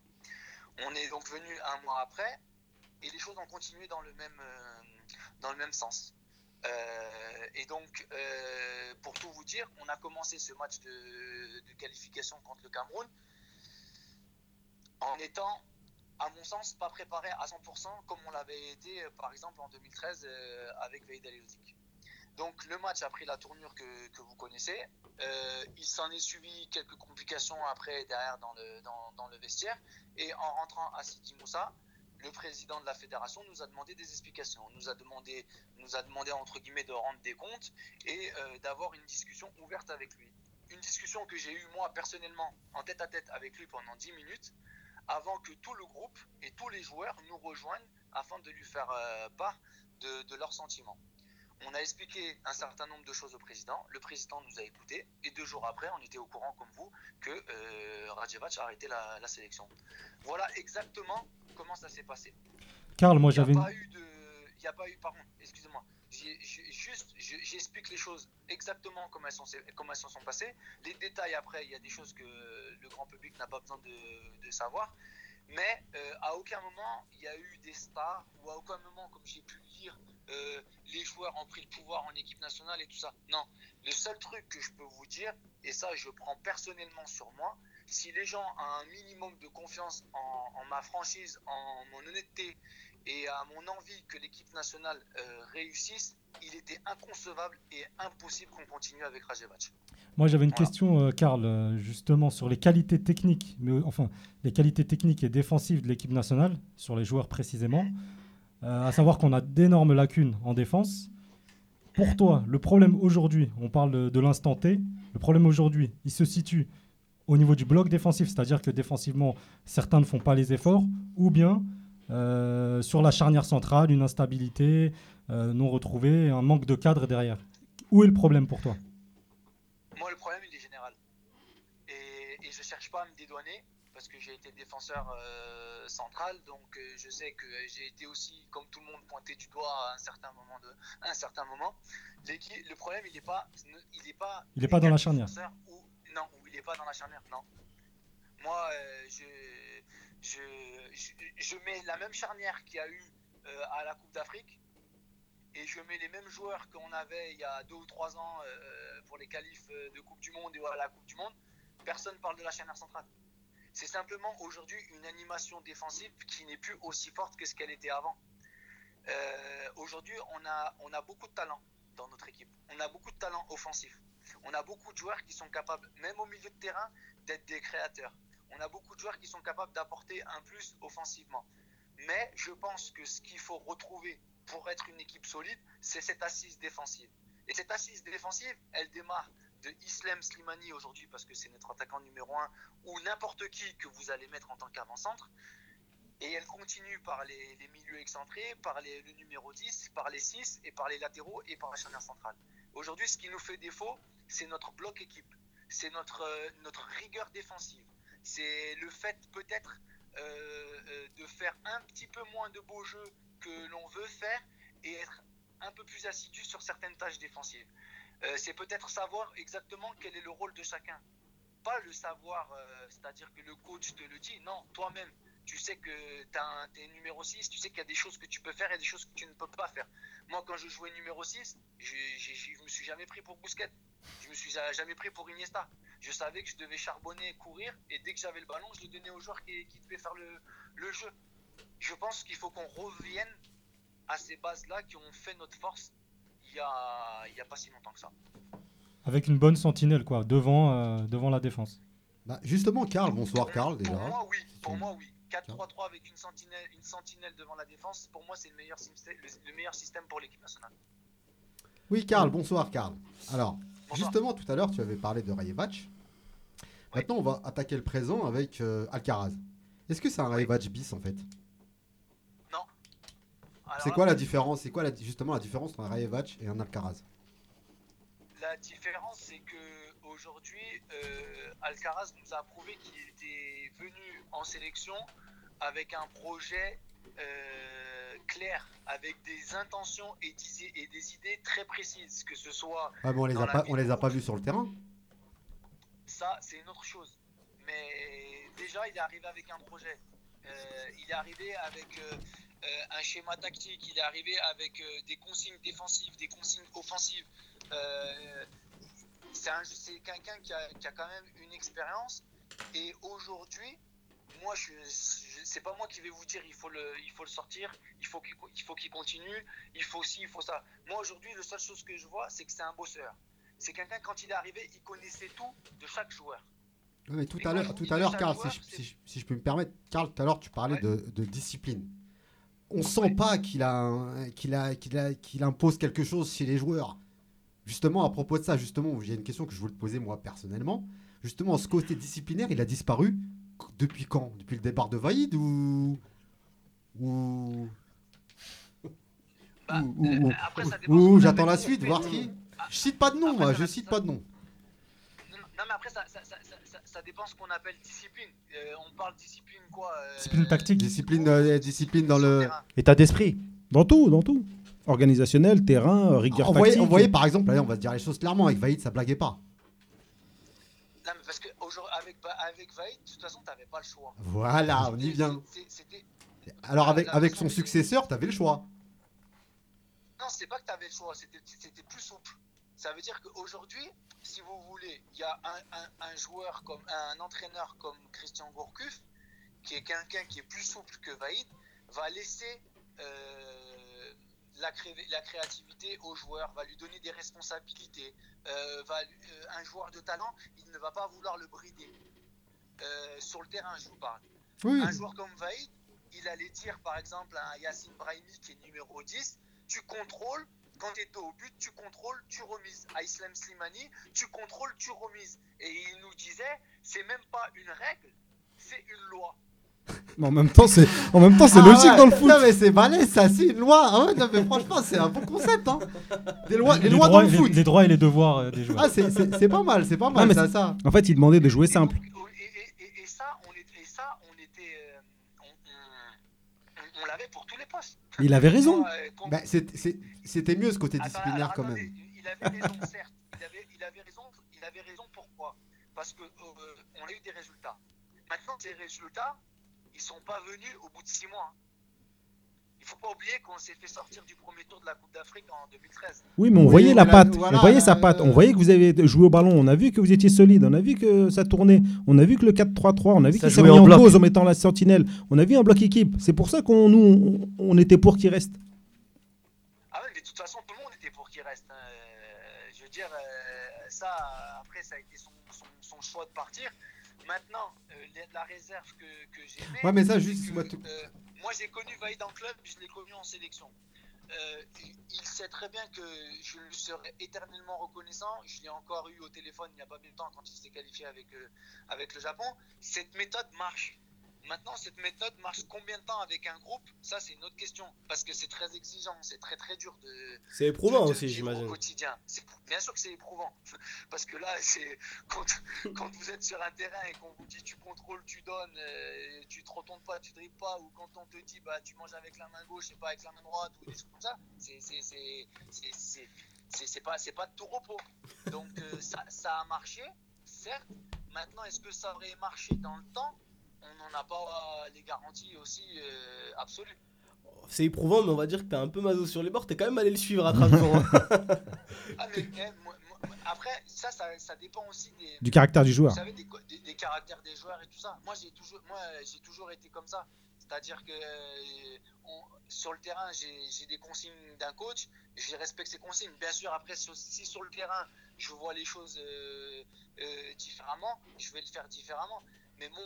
On est donc venu un mois après et les choses ont continué dans le même, euh, dans le même sens. Euh, et donc, euh, pour tout vous dire, on a commencé ce match de, qualification contre le Cameroun en étant, à mon sens, pas préparé à 100% comme on l'avait été, euh, par exemple, en 2013 euh, avec Veid Aliotic. Donc, le match a pris la tournure que, vous connaissez. Il s'en est suivi quelques complications après, derrière, dans le, dans le vestiaire. Et en rentrant à Sidi Moussa, le président de la fédération nous a demandé des explications, nous a demandé, nous a demandé entre guillemets de rendre des comptes et euh, d'avoir une discussion ouverte avec lui. Une discussion que j'ai eue moi personnellement en tête à tête avec lui pendant 10 minutes avant que tout le groupe et tous les joueurs nous rejoignent afin de lui faire euh, part de, de leurs sentiments. On a expliqué un certain nombre de choses au président, le président nous a écoutés et deux jours après on était au courant comme vous que euh, Radjevac a arrêté la, la sélection. Voilà exactement comment ça s'est passé. Karl, moi Il n'y a j'avais une... pas eu de. Il n'y a pas eu, pardon, excusez-moi. Juste, je- j'explique les choses exactement comme elles, sont, comme elles se sont passées. Les détails après, il y a des choses que le grand public n'a pas besoin de, de savoir. Mais euh, à aucun moment il y a eu des stars ou à aucun moment, comme j'ai pu le dire, euh, les joueurs ont pris le pouvoir en équipe nationale et tout ça. Non. Le seul truc que je peux vous dire, et ça je prends personnellement sur moi, si les gens ont un minimum de confiance en, en ma franchise, en mon honnêteté et à mon envie que l'équipe nationale euh, réussisse, il était inconcevable et impossible qu'on continue avec Rajevac. Moi, j'avais une Voilà. question, euh, Karl, euh, justement sur les qualités techniques, mais enfin les qualités techniques et défensives de l'équipe nationale, sur les joueurs précisément. À savoir qu'on a d'énormes lacunes en défense. Pour toi, le problème aujourd'hui, on parle de, l'instant T, le problème aujourd'hui, il se situe au niveau du bloc défensif, c'est-à-dire que défensivement, certains ne font pas les efforts, ou bien euh, sur la charnière centrale, une instabilité euh, non retrouvée, un manque de cadre derrière. Où est le problème pour toi? Moi, le problème, il est général. Et, et je cherche pas à me dédouaner parce que j'ai été défenseur euh, central, donc euh, je sais que j'ai été aussi, comme tout le monde, pointé du doigt à un certain moment. De, à un certain moment. L'équipe- Le problème, il n'est pas, il est pas, Il est pas dans la charnière. Ou, non, ou il n'est pas dans la charnière, non. Moi, euh, je, je, je, je mets la même charnière qu'il y a eu euh, à la Coupe d'Afrique et je mets les mêmes joueurs qu'on avait il y a deux ou trois ans euh, pour les qualifs euh, de Coupe du Monde et à la Coupe du Monde. Personne parle de la charnière centrale. C'est simplement aujourd'hui une animation défensive qui n'est plus aussi forte que ce qu'elle était avant. Euh, aujourd'hui, on a, on a beaucoup de talent dans notre équipe. On a beaucoup de talent offensif. On a beaucoup de joueurs qui sont capables, même au milieu de terrain, d'être des créateurs. On a beaucoup de joueurs qui sont capables d'apporter un plus offensivement. Mais je pense que ce qu'il faut retrouver pour être une équipe solide, c'est cette assise défensive. Et cette assise défensive, elle démarre de Islam Slimani aujourd'hui parce que c'est notre attaquant numéro un ou n'importe qui que vous allez mettre en tant qu'avant-centre. Et elle continue par les, milieux excentrés, par le numéro 10, par les 6 et par les latéraux et par la charnière centrale. Aujourd'hui, ce qui nous fait défaut, c'est notre bloc équipe, c'est notre, euh, rigueur défensive, c'est le fait peut-être euh, euh, de faire un petit peu moins de beaux jeux que l'on veut faire et être un peu plus assidu sur certaines tâches défensives. Euh, c'est peut-être savoir exactement quel est le rôle de chacun. Pas le savoir, euh, c'est-à-dire que le coach te le dit, non, toi-même. Tu sais que tu es numéro 6, tu sais qu'il y a des choses que tu peux faire et des choses que tu ne peux pas faire. Moi, quand je jouais numéro 6, je ne me suis jamais pris pour Bousquet. Je me suis jamais pris pour Iniesta. Je savais que je devais charbonner, courir, et dès que j'avais le ballon, je le donnais aux joueurs qui, qui devaient faire le, le jeu. Je pense qu'il faut qu'on revienne à ces bases-là qui ont fait notre force il y a, il y a pas si longtemps que ça. Avec une bonne sentinelle, quoi, devant, euh, devant la défense. Bah, justement, Karl, bonsoir Karl déjà. Pour moi, oui. Pour moi, oui. 4-3-3 avec une sentinelle, une sentinelle devant la défense, pour moi, c'est le meilleur système, le, le meilleur système pour l'équipe nationale. Oui, Karl, bonsoir Karl. Alors, Bonsoir. justement, tout à l'heure, tu avais parlé de Rayevac. Maintenant, on va attaquer le présent avec euh, Alcaraz. Est-ce que c'est un Rayevac bis en fait? C'est quoi la différence C'est quoi la, justement la différence entre un Rayevac et un Alcaraz? La différence, c'est que aujourd'hui, euh, Alcaraz nous a prouvé qu'il était venu en sélection avec un projet euh, clair, avec des intentions et des, et des idées très précises, que ce soit Ah, mais on les a pas, on les a pas vus sur le terrain? ça, c'est une autre chose. Mais déjà, il est arrivé avec un projet. Euh, il est arrivé avec euh, un schéma tactique. Il est arrivé avec euh, des consignes défensives, des consignes offensives. Euh, c'est un- c'est quelqu'un qui a, qui a quand même une expérience. Et aujourd'hui, moi, je, je- c'est pas moi qui vais vous dire il faut le, il faut le sortir, il faut qu'il, il faut qu'il continue, il faut ci, il faut ça. Moi, aujourd'hui, la seule chose que je vois, c'est que c'est un bosseur. C'est quelqu'un, quand il est arrivé, il connaissait tout de chaque joueur. Ouais, mais tout Et à l'heure, tout à l'heure, Karl, si, je- c'est- si je- si je peux me permettre, Karl, tout à l'heure, tu parlais Ouais. de, de discipline. On sent Ouais. pas qu'il a, qu'il a, qu'il a, qu'il impose quelque chose chez les joueurs. Justement, à propos de ça, justement, j'ai une question que je voulais te poser moi personnellement. Justement, ce côté disciplinaire, il a disparu depuis quand? Depuis le départ de Vaïd ou ou Bah, ou- euh, ou- après, ça qu'on j'attends la suite, voir qui. Je cite pas de nom, après, moi, je cite ça- pas de nom. Non, non, mais après, ça, ça, ça, dépend ce qu'on appelle discipline. Euh, on parle discipline quoi euh, Discipline tactique. Discipline, euh, discipline dans le. terrain. État d'esprit. Dans tout, dans tout. Organisationnel, terrain, rigueur On voyait, tactique. on voyait par exemple, allez, on va se dire les choses clairement, avec Vaïd, ça blaguait pas. Non, mais parce que avec, Va- avec Vaïd, de toute façon, t'avais pas le choix. Voilà, on y vient. Alors avec, avec son successeur, t'avais le choix. Non, c'est pas que t'avais le choix, c'était c'était plus souple. Ça veut dire qu'aujourd'hui, si vous voulez, il y a un, un- un joueur comme un entraîneur comme Christian Gourcuff, qui est quelqu'un qui est plus souple que Vaïd, va laisser euh, la, cré- la créativité au joueur, va lui donner des responsabilités. euh, va, euh, un joueur de talent, il ne va pas vouloir le brider. Sur le terrain, je vous parle. Oui. Un joueur comme Vaïd, il allait dire par exemple à Yacine Brahimi qui est numéro 10, tu contrôles, quand tu es au but, tu contrôles, tu remises. À Islam Slimani, tu contrôles, tu remises. Et il nous disait, c'est même pas une règle, c'est une loi. Mais en même temps, c'est en même temps, c'est Ah logique ouais, dans le foot. Non mais c'est balèze, ça, c'est une loi. Ah ouais, non mais franchement, c'est un bon concept. Hein. Des lois, les les, lois droits, dans le les- foot. les droits et les devoirs euh, des joueurs. Ah, c'est- c'est c'est pas mal, c'est pas mal, mais ça, c'est- ça. En fait, il demandait de jouer simple. Et, et- et- et ça, on était, et ça, on était, euh, on, on- on- on l'avait pour tous les postes. Il avait raison. Euh, Bah, c'est- c'est- C'était mieux ce côté Attends, disciplinaire alors, quand attendez, même. Il avait raison, certes. Il avait, il avait raison. Il avait raison. Pourquoi? Parce que euh, on a eu des résultats. Maintenant, ces résultats, ils sont pas venus au bout de six mois. hein. Il faut pas oublier qu'on s'est fait sortir du premier tour de la Coupe d'Afrique en 2013. Oui, mais on Oui, voyait la patte. voilà, on voyait sa patte. On voyait que vous avez joué au ballon. On a vu que vous étiez solide. On a vu que ça tournait. On a vu que le 4-3-3. On a vu Ça qu'il s'est mis en en cause en mettant la sentinelle. On a vu un bloc équipe. C'est pour ça qu'on nous on, on était pour qu'il reste. Ah ouais, mais de toute façon, tout le monde était pour qu'il reste. hein. Euh, je veux dire, euh, ça, après, ça a été son, son- son choix de partir. Maintenant, euh, la- réserve que, que j'ai Ouais, mais ça, juste, que, moi, tout- euh, moi, j'ai connu Vaïd en club, je l'ai connu en sélection. Euh, il, il sait très bien que je lui serai éternellement reconnaissant. Je l'ai encore eu au téléphone il n'y a pas longtemps quand il s'est qualifié avec, euh, avec le Japon. Cette méthode marche. Maintenant, cette méthode marche combien de temps avec un groupe? Ça, c'est une autre question. Parce que c'est très exigeant, c'est très très dur de, C'est éprouvant de- de aussi, vivre Au j'imagine. quotidien. Bien sûr que c'est éprouvant. Parce que là, c'est quand, quand vous êtes sur un terrain et qu'on vous dit tu contrôles, tu donnes, euh, tu te retournes pas, tu dribbles pas, ou quand on te dit bah tu manges avec la main gauche et pas avec la main droite, ou des trucs comme ça, c'est pas, c'est pas de tout repos. Donc euh, ça, ça a marché, certes. Maintenant, est-ce que ça aurait marché dans le temps? On n'en a pas les garanties aussi euh, absolues. C'est éprouvant, mais on va dire que t'es un peu maso sur les bords. T'es quand même allé le suivre à Trabzon. hein. Ah, mais, eh, moi- moi- après, ça, ça, ça dépend aussi des, Du caractère du joueur. Vous savez, des, co- des- des caractères des joueurs et tout ça. Moi, j'ai toujours, moi, j'ai toujours été comme ça. C'est-à-dire que euh, on- sur le terrain, j'ai j'ai des consignes d'un coach, je respecte ces consignes. Bien sûr, après, si sur le terrain, je vois les choses euh, euh, différemment, je vais le faire différemment. Mais bon,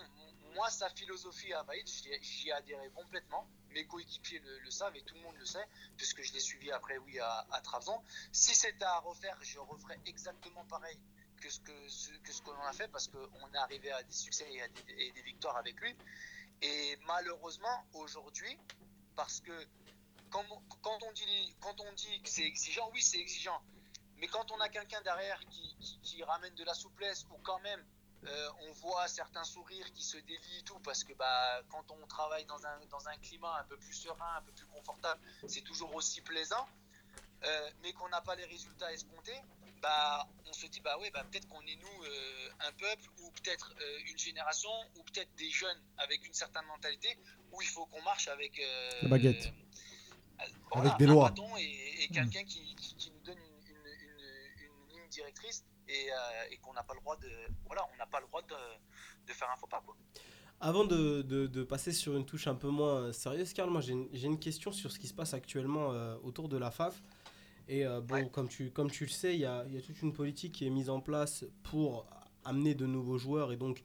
moi, sa philosophie à Vaïd, j'y ai- complètement. Mes coéquipiers le, savent et tout le monde le sait, puisque je l'ai suivi après, oui, à, à Trabzon. Si c'était à refaire, je referais exactement pareil que ce que ce, que ce que l'on a fait parce qu'on est arrivé à des succès et à des, victoires avec lui. Et malheureusement, aujourd'hui, parce que quand, on- dit, quand on dit que c'est exigeant, oui, c'est exigeant. Mais quand on a quelqu'un derrière qui ramène de la souplesse, ou quand même euh, on voit certains sourires qui se délient et tout, parce que bah, quand on travaille dans un, dans un climat un peu plus serein, un peu plus confortable, c'est toujours aussi plaisant, euh, mais qu'on n'a pas les résultats escomptés, bah, on se dit, bah ouais, bah, peut-être qu'on est nous euh, un peuple, ou peut-être euh, une génération, ou peut-être des jeunes avec une certaine mentalité, où il faut qu'on marche avec... La baguette. voilà, Avec des un lois. bâton et, et quelqu'un qui, qui- qui nous donne une, une- une- une ligne directrice et, euh, et qu'on n'a pas le droit de voilà on n'a pas le droit de, de faire un faux pas quoi. Avant de, de- de passer sur une touche un peu moins euh, sérieuse, Karl, moi j'ai une, question sur ce qui se passe actuellement euh, autour de la FAF. Et euh, bon, Ouais. comme, tu, comme tu le sais, il y a, y a toute une politique qui est mise en place pour amener de nouveaux joueurs et donc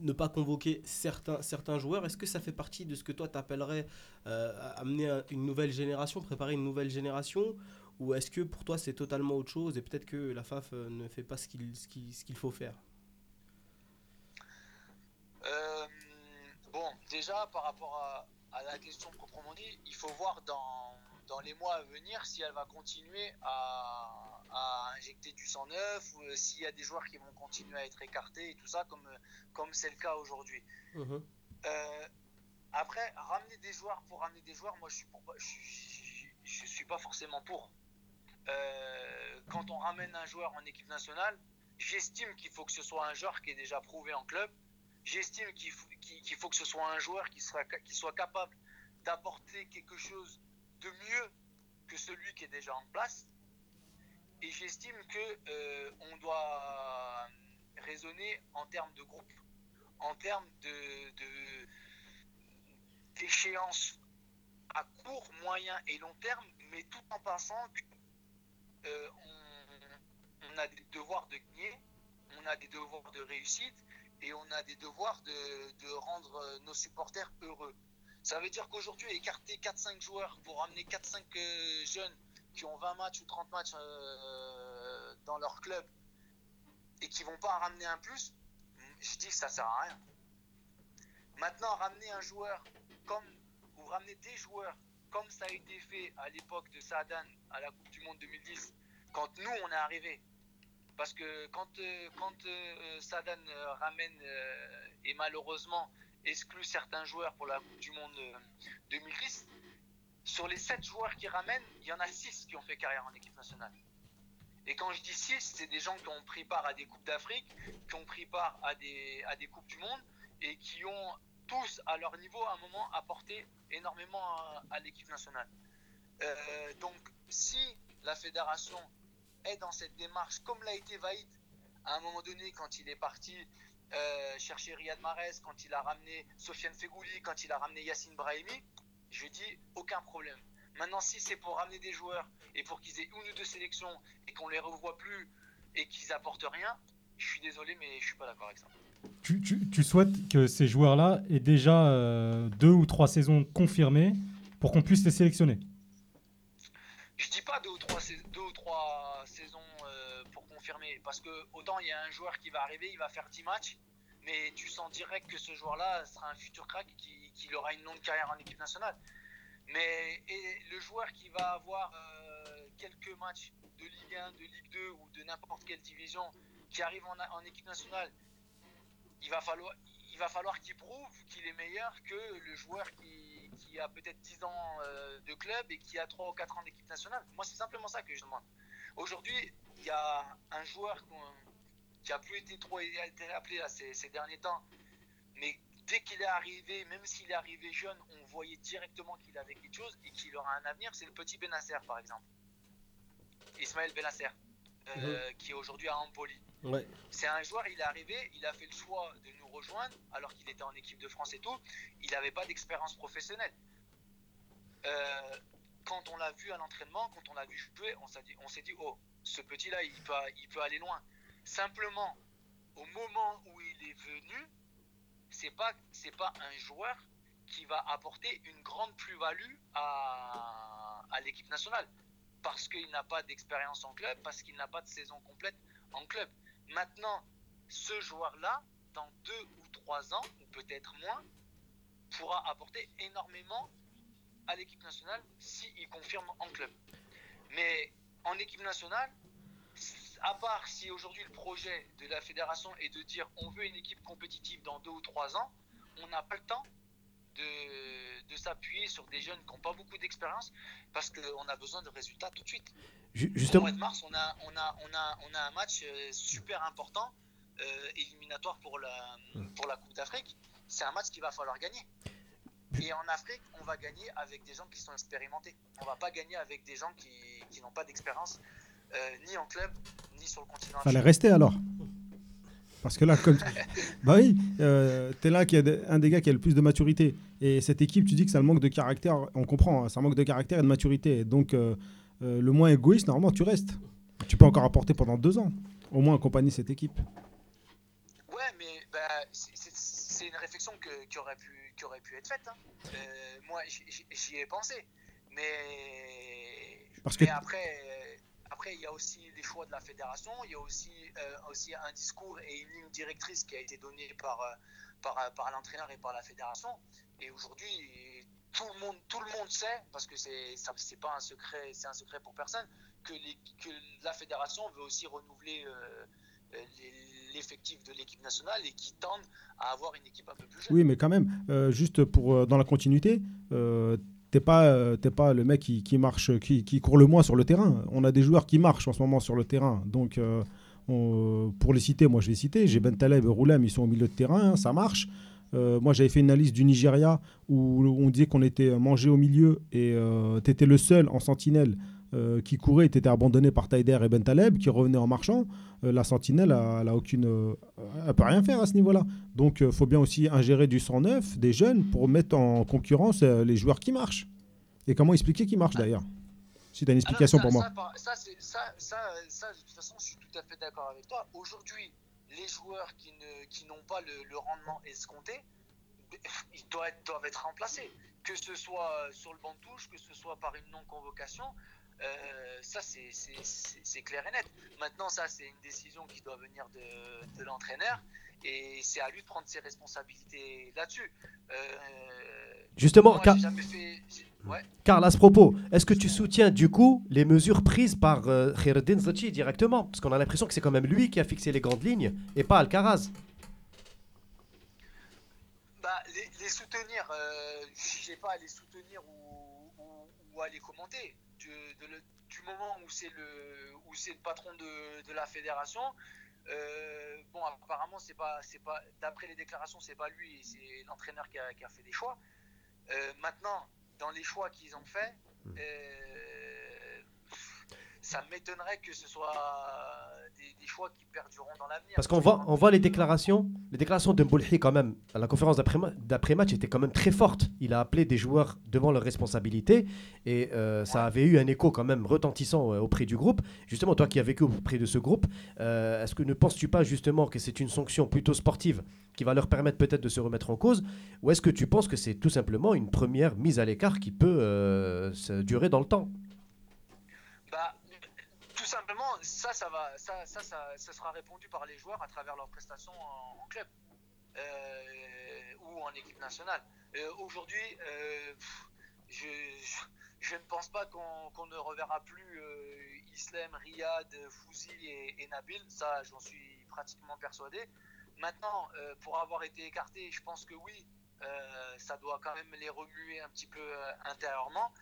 ne pas convoquer certains, certains joueurs. Est-ce que ça fait partie de ce que toi t'appellerais euh, amener un- une nouvelle génération, préparer une nouvelle génération? Ou est-ce que pour toi c'est totalement autre chose et peut-être que la FAF euh, ne fait pas ce qu'il ce qu'il- ce qu'il faut faire? Euh, bon déjà par rapport à, à la question proprement dit, il faut voir dans, dans les mois à venir si elle va continuer à, à injecter du sang neuf ou euh, s'il y a des joueurs qui vont continuer à être écartés et tout ça comme comme c'est le cas aujourd'hui. Euh, après, ramener des joueurs pour ramener des joueurs, moi je suis, pour- je, je- je suis pas forcément pour. Euh, quand on ramène un joueur en équipe nationale, j'estime qu'il faut que ce soit un joueur qui est déjà prouvé en club. J'estime qu'il faut, qu'il- faut que ce soit un joueur qui soit capable d'apporter quelque chose de mieux que celui qui est déjà en place. Et j'estime que euh, on doit raisonner en termes de groupe, en termes de, de- d'échéance à court, moyen et long terme, mais tout en pensant que euh, on, a des devoirs de gagner, on a des devoirs de réussite et on a des devoirs de, rendre euh, nos supporters heureux. Ça veut dire qu'aujourd'hui, écarter 4-5 joueurs pour ramener 4-5 euh, jeunes qui ont 20 matchs ou 30 matchs dans leur club et qui vont pas en ramener un plus, je dis que ça sert à rien. Maintenant, ramener un joueur comme, ou ramener des joueurs comme ça a été fait à l'époque de Saadan à la Coupe du Monde 2010, quand nous on est arrivés. Parce que quand, euh, quand euh, Saadan euh, ramène euh, et malheureusement exclut certains joueurs pour la Coupe du Monde euh, 2010, sur les 7 joueurs qui ramènent, il y en a 6 qui ont fait carrière en équipe nationale. Et quand je dis 6, c'est des gens qui ont pris part à des Coupes d'Afrique, qui ont pris part à des, à des Coupes du Monde et qui ont tous, à leur niveau, à un moment, apporté énormément à, l'équipe nationale. Euh, donc, si la fédération est dans cette démarche, comme l'a été Vaïd à un moment donné quand il est parti euh, chercher Riyad Mahrez, quand il a ramené Sofiane Fegouli, quand il a ramené Yacine Brahimi, je dis aucun problème. Maintenant, si c'est pour ramener des joueurs et pour qu'ils aient une ou deux sélections et qu'on les revoit plus et qu'ils apportent rien, je suis désolé, mais je suis pas d'accord avec ça. Tu, souhaites que ces joueurs-là aient déjà euh, deux ou trois saisons confirmées pour qu'on puisse les sélectionner? Je dis pas deux ou trois, saisons euh, pour confirmer, parce que autant il y a un joueur qui va arriver, il va faire 10 matchs, mais tu sens direct que ce joueur-là sera un futur crack qui, qui aura une longue carrière en équipe nationale. Mais le joueur qui va avoir euh, quelques matchs de Ligue 1, de Ligue 2 ou de n'importe quelle division qui arrive en équipe nationale, il va falloir, il va falloir qu'il prouve qu'il est meilleur que le joueur qui, a peut-être 10 ans euh, de club et qui a 3 ou 4 ans d'équipe nationale. Moi, c'est simplement ça que je demande. Aujourd'hui, il y a un joueur qui a plus été trop appelé là, ces, ces derniers temps, mais dès qu'il est arrivé, même s'il est arrivé jeune, on voyait directement qu'il avait quelque chose et qu'il aura un avenir. C'est le petit Benasser, par exemple. Ismaël Benasser, euh, qui est aujourd'hui à Empoli. Ouais. C'est un joueur, il est arrivé, il a fait le choix de nous rejoindre alors qu'il était en équipe de France et tout. Il n'avait pas d'expérience professionnelle. Euh, quand on l'a vu à l'entraînement, quand on l'a vu jouer, on s'est dit, on s'est dit, oh, ce petit-là, il peut, il peut aller loin. Simplement, au moment où il est venu, c'est pas, c'est pas un joueur qui va apporter une grande plus-value à, à l'équipe nationale parce qu'il n'a pas d'expérience en club, parce qu'il n'a pas de saison complète en club. Maintenant, ce joueur-là, dans deux ou trois ans, ou peut-être moins, pourra apporter énormément à l'équipe nationale s'il confirme en club. Mais en équipe nationale, à part si aujourd'hui le projet de la fédération est de dire on veut une équipe compétitive dans deux ou trois ans, on n'a pas le temps de, de s'appuyer sur des jeunes qui n'ont pas beaucoup d'expérience parce qu'on a besoin de résultats tout de suite. Ju- Au Justement, mois de mars, on a, on a, on a, on a un match euh, super important, euh, éliminatoire pour la, pour la Coupe d'Afrique. C'est un match qu'il va falloir gagner. Et en Afrique, on va gagner avec des gens qui sont expérimentés. On va pas gagner avec des gens qui, qui n'ont pas d'expérience, euh, ni en club, ni sur le continent. Fallait rester alors. Parce que là, comme. bah oui, euh, t'es là qui a de- un des gars qui a le plus de maturité. Et cette équipe, tu dis que ça manque de caractère. On comprend, hein, ça manque de caractère et de maturité. Donc, euh, euh, le moins égoïste, normalement, tu restes. Tu peux encore apporter pendant deux ans. Au moins accompagner cette équipe. Ouais, mais bah, c'est- une réflexion que- qui, aurait pu, qui aurait pu être faite. hein. Moi, j'y- ai pensé. Mais, Parce que- mais après, après, il y a aussi les choix de la fédération. Il y a aussi, euh, aussi un discours et une ligne directrice qui a été donnée par, euh, euh, par l'entraîneur et par la fédération. Et aujourd'hui, tout le monde, tout le monde sait, parce que c'est c'est pas un secret, c'est un secret pour personne, que, la fédération veut aussi renouveler l'effectif de l'équipe nationale et qui tendent à avoir une équipe un peu plus jeune. Oui, mais quand même, juste pour dans la continuité, t'es pas, euh, pas le mec qui, marche, qui, court le moins sur le terrain. On a des joueurs qui marchent en ce moment sur le terrain. Donc, euh, pour les citer, moi je vais citer, j'ai Ben Taleb et Roulem, ils sont au milieu de terrain, hein, ça marche. Euh, moi j'avais fait une analyse du Nigeria où on disait qu'on était mangé au milieu et tu étais le seul en sentinelle euh, qui courait, tu étais abandonné par Taider et Ben Taleb qui revenaient en marchant. Euh, la sentinelle, elle, a aucune, euh, elle peut rien faire à ce niveau-là. Donc, il faut bien aussi ingérer du 109, des jeunes, pour mettre en concurrence euh, les joueurs qui marchent. Et comment expliquer qui marchent d'ailleurs Si tu as une Ah non, explication ça- pour moi. Ça, ça, ça, ça, ça, de toute façon, je suis tout à fait d'accord avec toi. Aujourd'hui, les joueurs qui ne- qui n'ont pas le, le rendement escompté, ils doivent être, doivent être remplacés. Que ce soit sur le banc de touche, que ce soit par une non-convocation, euh, ça c'est- clair et net. Maintenant, ça c'est une décision qui doit venir de, de l'entraîneur et c'est à lui de prendre ses responsabilités là-dessus. Euh, Justement, car- fait. Ouais. Karl, à ce propos, est-ce que tu soutiens du coup les mesures prises par euh, Khaireddin Zachi directement? Parce qu'on a l'impression que c'est quand même lui qui a fixé les grandes lignes et pas Alcaraz. Bah, les, les soutenir, euh, je sais pas, les soutenir ou, ou, ou à les commenter. Du, de le- du moment où c'est le, où c'est le patron de, de la fédération, euh, bon, apparemment, c'est pas, c'est pas, d'après les déclarations, c'est pas lui, c'est l'entraîneur qui a, qui a fait des choix. Euh, maintenant, dans les choix qu'ils ont faits, euh, ça m'étonnerait que ce soit des, des choix qui perdureront dans l'avenir. Parce qu'on voit, on voit les déclarations, les déclarations de Mboulhi quand même, à la conférence d'après- d'après-match étaient quand même très fortes. Il a appelé des joueurs devant leurs responsabilités et euh, ça avait eu un écho quand même retentissant euh, auprès du groupe. Justement, toi qui as vécu auprès de ce groupe, euh, est-ce que ne penses-tu pas justement que c'est une sanction plutôt sportive qui va leur permettre peut-être de se remettre en cause? Ou est-ce que tu penses que c'est tout simplement une première mise à l'écart qui peut euh, durer dans le temps? Simplement, ça, ça va, ça, ça, ça, sera répondu par les joueurs à travers leurs prestations en, club euh, ou en équipe nationale. Euh, Aujourd'hui, euh, je, ne pense pas qu'on ne reverra plus Islam, Riyad, Fouzi et, et Nabil. Ça, j'en suis pratiquement persuadé. Maintenant, pour avoir été écarté, je pense que oui, ça doit quand même les remuer un petit peu intérieurement.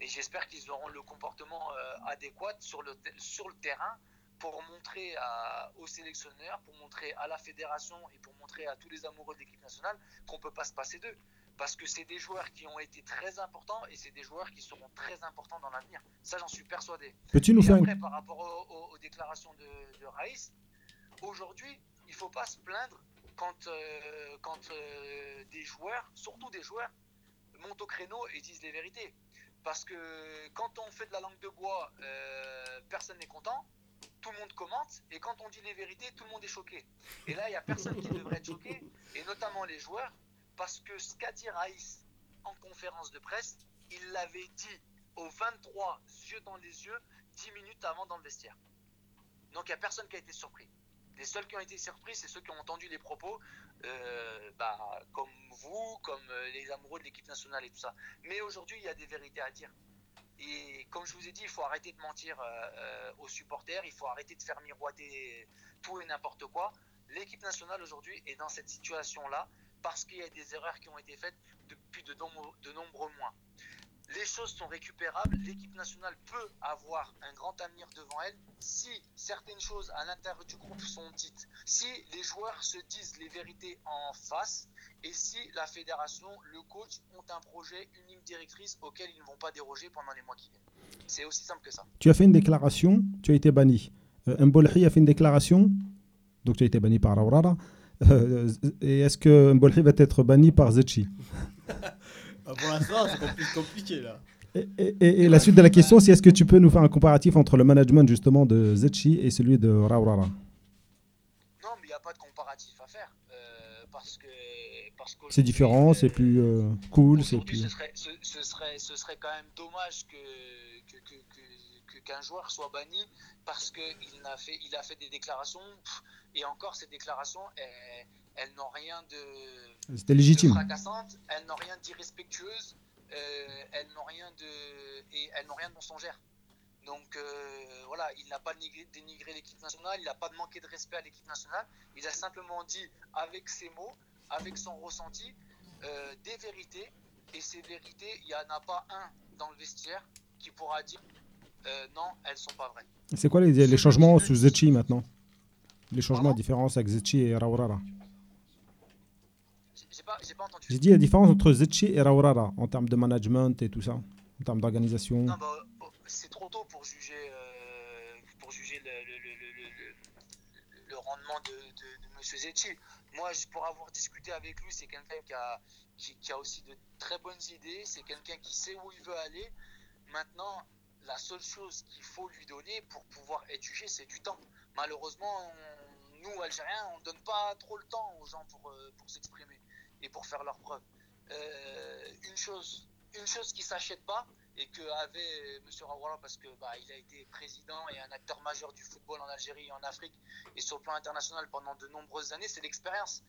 Et j'espère qu'ils auront le comportement euh, adéquat sur le, sur le terrain pour montrer à- aux sélectionneurs, pour montrer à la fédération et pour montrer à tous les amoureux de l'équipe nationale qu'on ne peut pas se passer d'eux. Parce que c'est des joueurs qui ont été très importants et c'est des joueurs qui seront très importants dans l'avenir. Ça, j'en suis persuadé. Peux-tu nous Et faire après, une... par rapport au- au- aux, déclarations de, de Raïs, aujourd'hui, il ne faut pas se plaindre quand, euh, quand euh, des joueurs, surtout des joueurs, montent au créneau et disent les vérités. Parce que quand on fait de la langue de bois, euh, personne n'est content, tout le monde commente, et quand on dit les vérités, tout le monde est choqué. Et là, il n'y a personne qui devrait être choqué, et notamment les joueurs, parce que ce qu'a dit Raïs en conférence de presse, il l'avait dit aux 23, yeux dans les yeux, 10 minutes avant dans le vestiaire. Donc il n'y a personne qui a été surpris. Les seuls qui ont été surpris, c'est ceux qui ont entendu les propos, euh, bah, comme vous, comme euh, les amoureux de l'équipe nationale et tout ça. Mais aujourd'hui, il y a des vérités à dire. Et comme je vous ai dit, il faut arrêter de mentir euh, aux supporters, il faut arrêter de faire miroiter tout et n'importe quoi. L'équipe nationale aujourd'hui est dans cette situation-là parce qu'il y a des erreurs qui ont été faites depuis de nombreux mois. Les choses sont récupérables, l'équipe nationale peut avoir un grand avenir devant elle si certaines choses à l'intérieur du groupe sont dites, si les joueurs se disent les vérités en face et si la fédération, le coach ont un projet, une ligne directrice auquel ils ne vont pas déroger pendant les mois qui viennent. C'est aussi simple que ça. Tu as fait une déclaration, tu as été banni. Euh, Mbolhi a fait une déclaration, donc tu as été banni par Aurara. Euh, et est-ce que Mbolhi va être banni par Zetchi? Bah, pour l'instant, c'est compli- compliqué là. et, et- et- et la suite de la question, c'est est-ce que tu peux nous faire un comparatif entre le management justement de Zetchi et celui de Raurara? Non, mais il n'y a pas de comparatif à faire. euh, parce que. parce C'est différent, euh, c'est plus euh, cool, c'est plus... ce serait, ce, ce serait, ce serait quand même dommage que- que- qu'un joueur soit banni parce qu'il a fait, il a fait des déclarations et encore ces déclarations, elles, elles n'ont rien de, C'était de légitime. fracassantes, elles n'ont rien d'irrespectueuses, euh, elles n'ont rien de et elles n'ont rien de mensongère. Donc euh, voilà, il n'a pas dénigré, dénigré l'équipe nationale, il n'a pas manqué de respect à l'équipe nationale. Il a simplement dit avec ses mots, avec son ressenti, euh, des vérités. Et ces vérités, il n'y en a pas un dans le vestiaire qui pourra dire euh, non, elles sont pas vraies. C'est quoi les, les changements sous Zetchi maintenant? Les changements, la différence avec Zetchi et Raurara J'ai- pas, entendu. J'ai dit la différence entre Zetchi et Raurara en termes de management et tout ça, en termes d'organisation. Non, bah, oh, c'est trop tôt pour juger, euh, pour juger le, le- le- rendement de, de, de Monsieur Zetchi. Moi, pour avoir discuté avec lui, c'est quelqu'un qui a, qui, qui a aussi de très bonnes idées. C'est quelqu'un qui sait où il veut aller. Maintenant, la seule chose qu'il faut lui donner pour pouvoir être jugé, c'est du temps. Malheureusement, nous, Algériens, on ne donne pas trop le temps aux gens pour, euh, pour s'exprimer et pour faire leurs preuves. Euh, une chose, une chose qui s'achète pas et que avait M. Rawala parce que bah, il a été président et un acteur majeur du football en Algérie et en Afrique et sur le plan international pendant de nombreuses années, c'est l'expérience.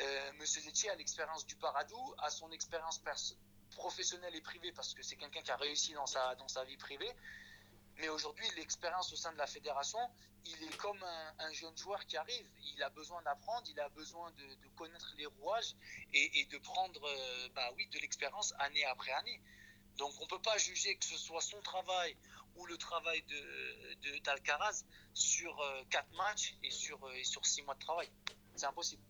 Euh, Monsieur Zetchi a l'expérience du Paradou, a son expérience perso- professionnelle et privée parce que c'est quelqu'un qui a réussi dans sa, dans sa vie privée. Mais aujourd'hui, l'expérience au sein de la fédération, il est comme un, un jeune joueur qui arrive. Il a besoin d'apprendre, il a besoin de, de connaître les rouages et, de prendre euh, bah oui, de l'expérience année après année. Donc on ne peut pas juger que ce soit son travail ou le travail de, de d'Alcaraz sur euh, quatre matchs et sur, euh, et sur six mois de travail. C'est impossible.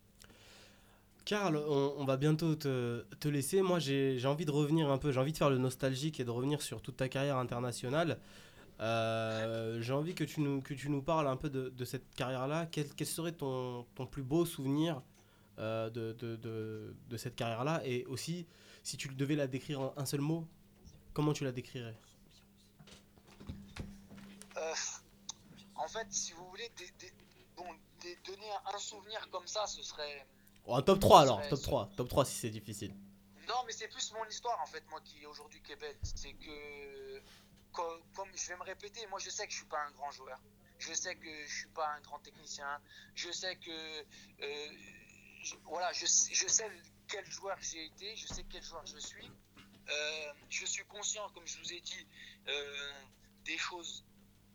Karl, on, va bientôt te, te laisser. Moi, j'ai envie de revenir un peu, j'ai envie de faire le nostalgique et de revenir sur toute ta carrière internationale. Euh, j'ai envie que tu nous, que tu nous parles un peu de, de cette carrière-là. Quel, serait ton, ton plus beau souvenir euh, de, de, de, cette carrière-là? Et aussi, si tu devais la décrire en un seul mot, comment tu la décrirais? Euh, en fait, si vous voulez bon, donner un souvenir comme ça, ce serait... Oh, Un top 3 Ce alors, top 3, top 3 si c'est difficile. Non, mais c'est plus mon histoire en fait, moi qui aujourd'hui qui est belle. C'est que, co- comme, je vais me répéter, moi je sais que je suis pas un grand joueur. Je sais que je suis pas un grand technicien. Je sais que, euh, je- voilà, je, sais- je sais quel joueur j'ai été, je sais quel joueur je suis. Euh, je suis conscient, comme je vous ai dit, euh, des choses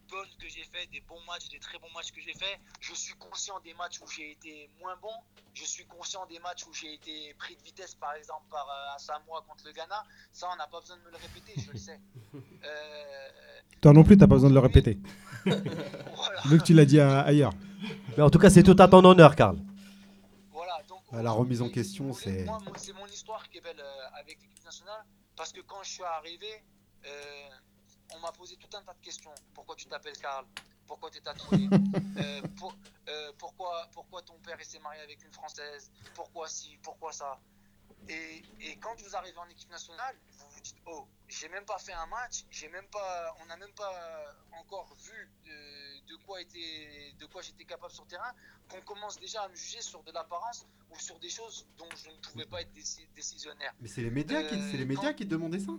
bonnes que j'ai fait, des bons matchs, des très bons matchs que j'ai fait. Je suis conscient des matchs où j'ai été moins bon. Je suis conscient des matchs où j'ai été pris de vitesse, par exemple, par euh, Samoa contre le Ghana. Ça, on n'a pas besoin de me le répéter, je le sais. Euh, Toi non plus, t'as pas besoin de le répéter. voilà. Vu que tu l'as dit à- ailleurs. Mais en tout cas, c'est tout à ton honneur, Karl. Voilà, donc Ah, la remise en question, c'est- c'est mon histoire qui est belle euh, avec l'équipe nationale parce que quand je suis arrivé, euh, on m'a posé tout un tas de questions. Pourquoi tu t'appelles Karl? Pourquoi tu es tatoué? Euh, pour- euh, pourquoi, pourquoi ton père s'est marié avec une Française? Pourquoi si Pourquoi ça? Et, et quand vous arrivez en équipe nationale, vous vous dites oh, j'ai même pas fait un match, j'ai même pas, on n'a même pas encore vu de, de quoi était, de quoi j'étais capable sur le terrain, qu'on commence déjà à me juger sur de l'apparence ou sur des choses dont je ne pouvais pas être déci- décisionnaire. Mais c'est les médias qui, Euh, c'est les médias quand- qui demandaient ça.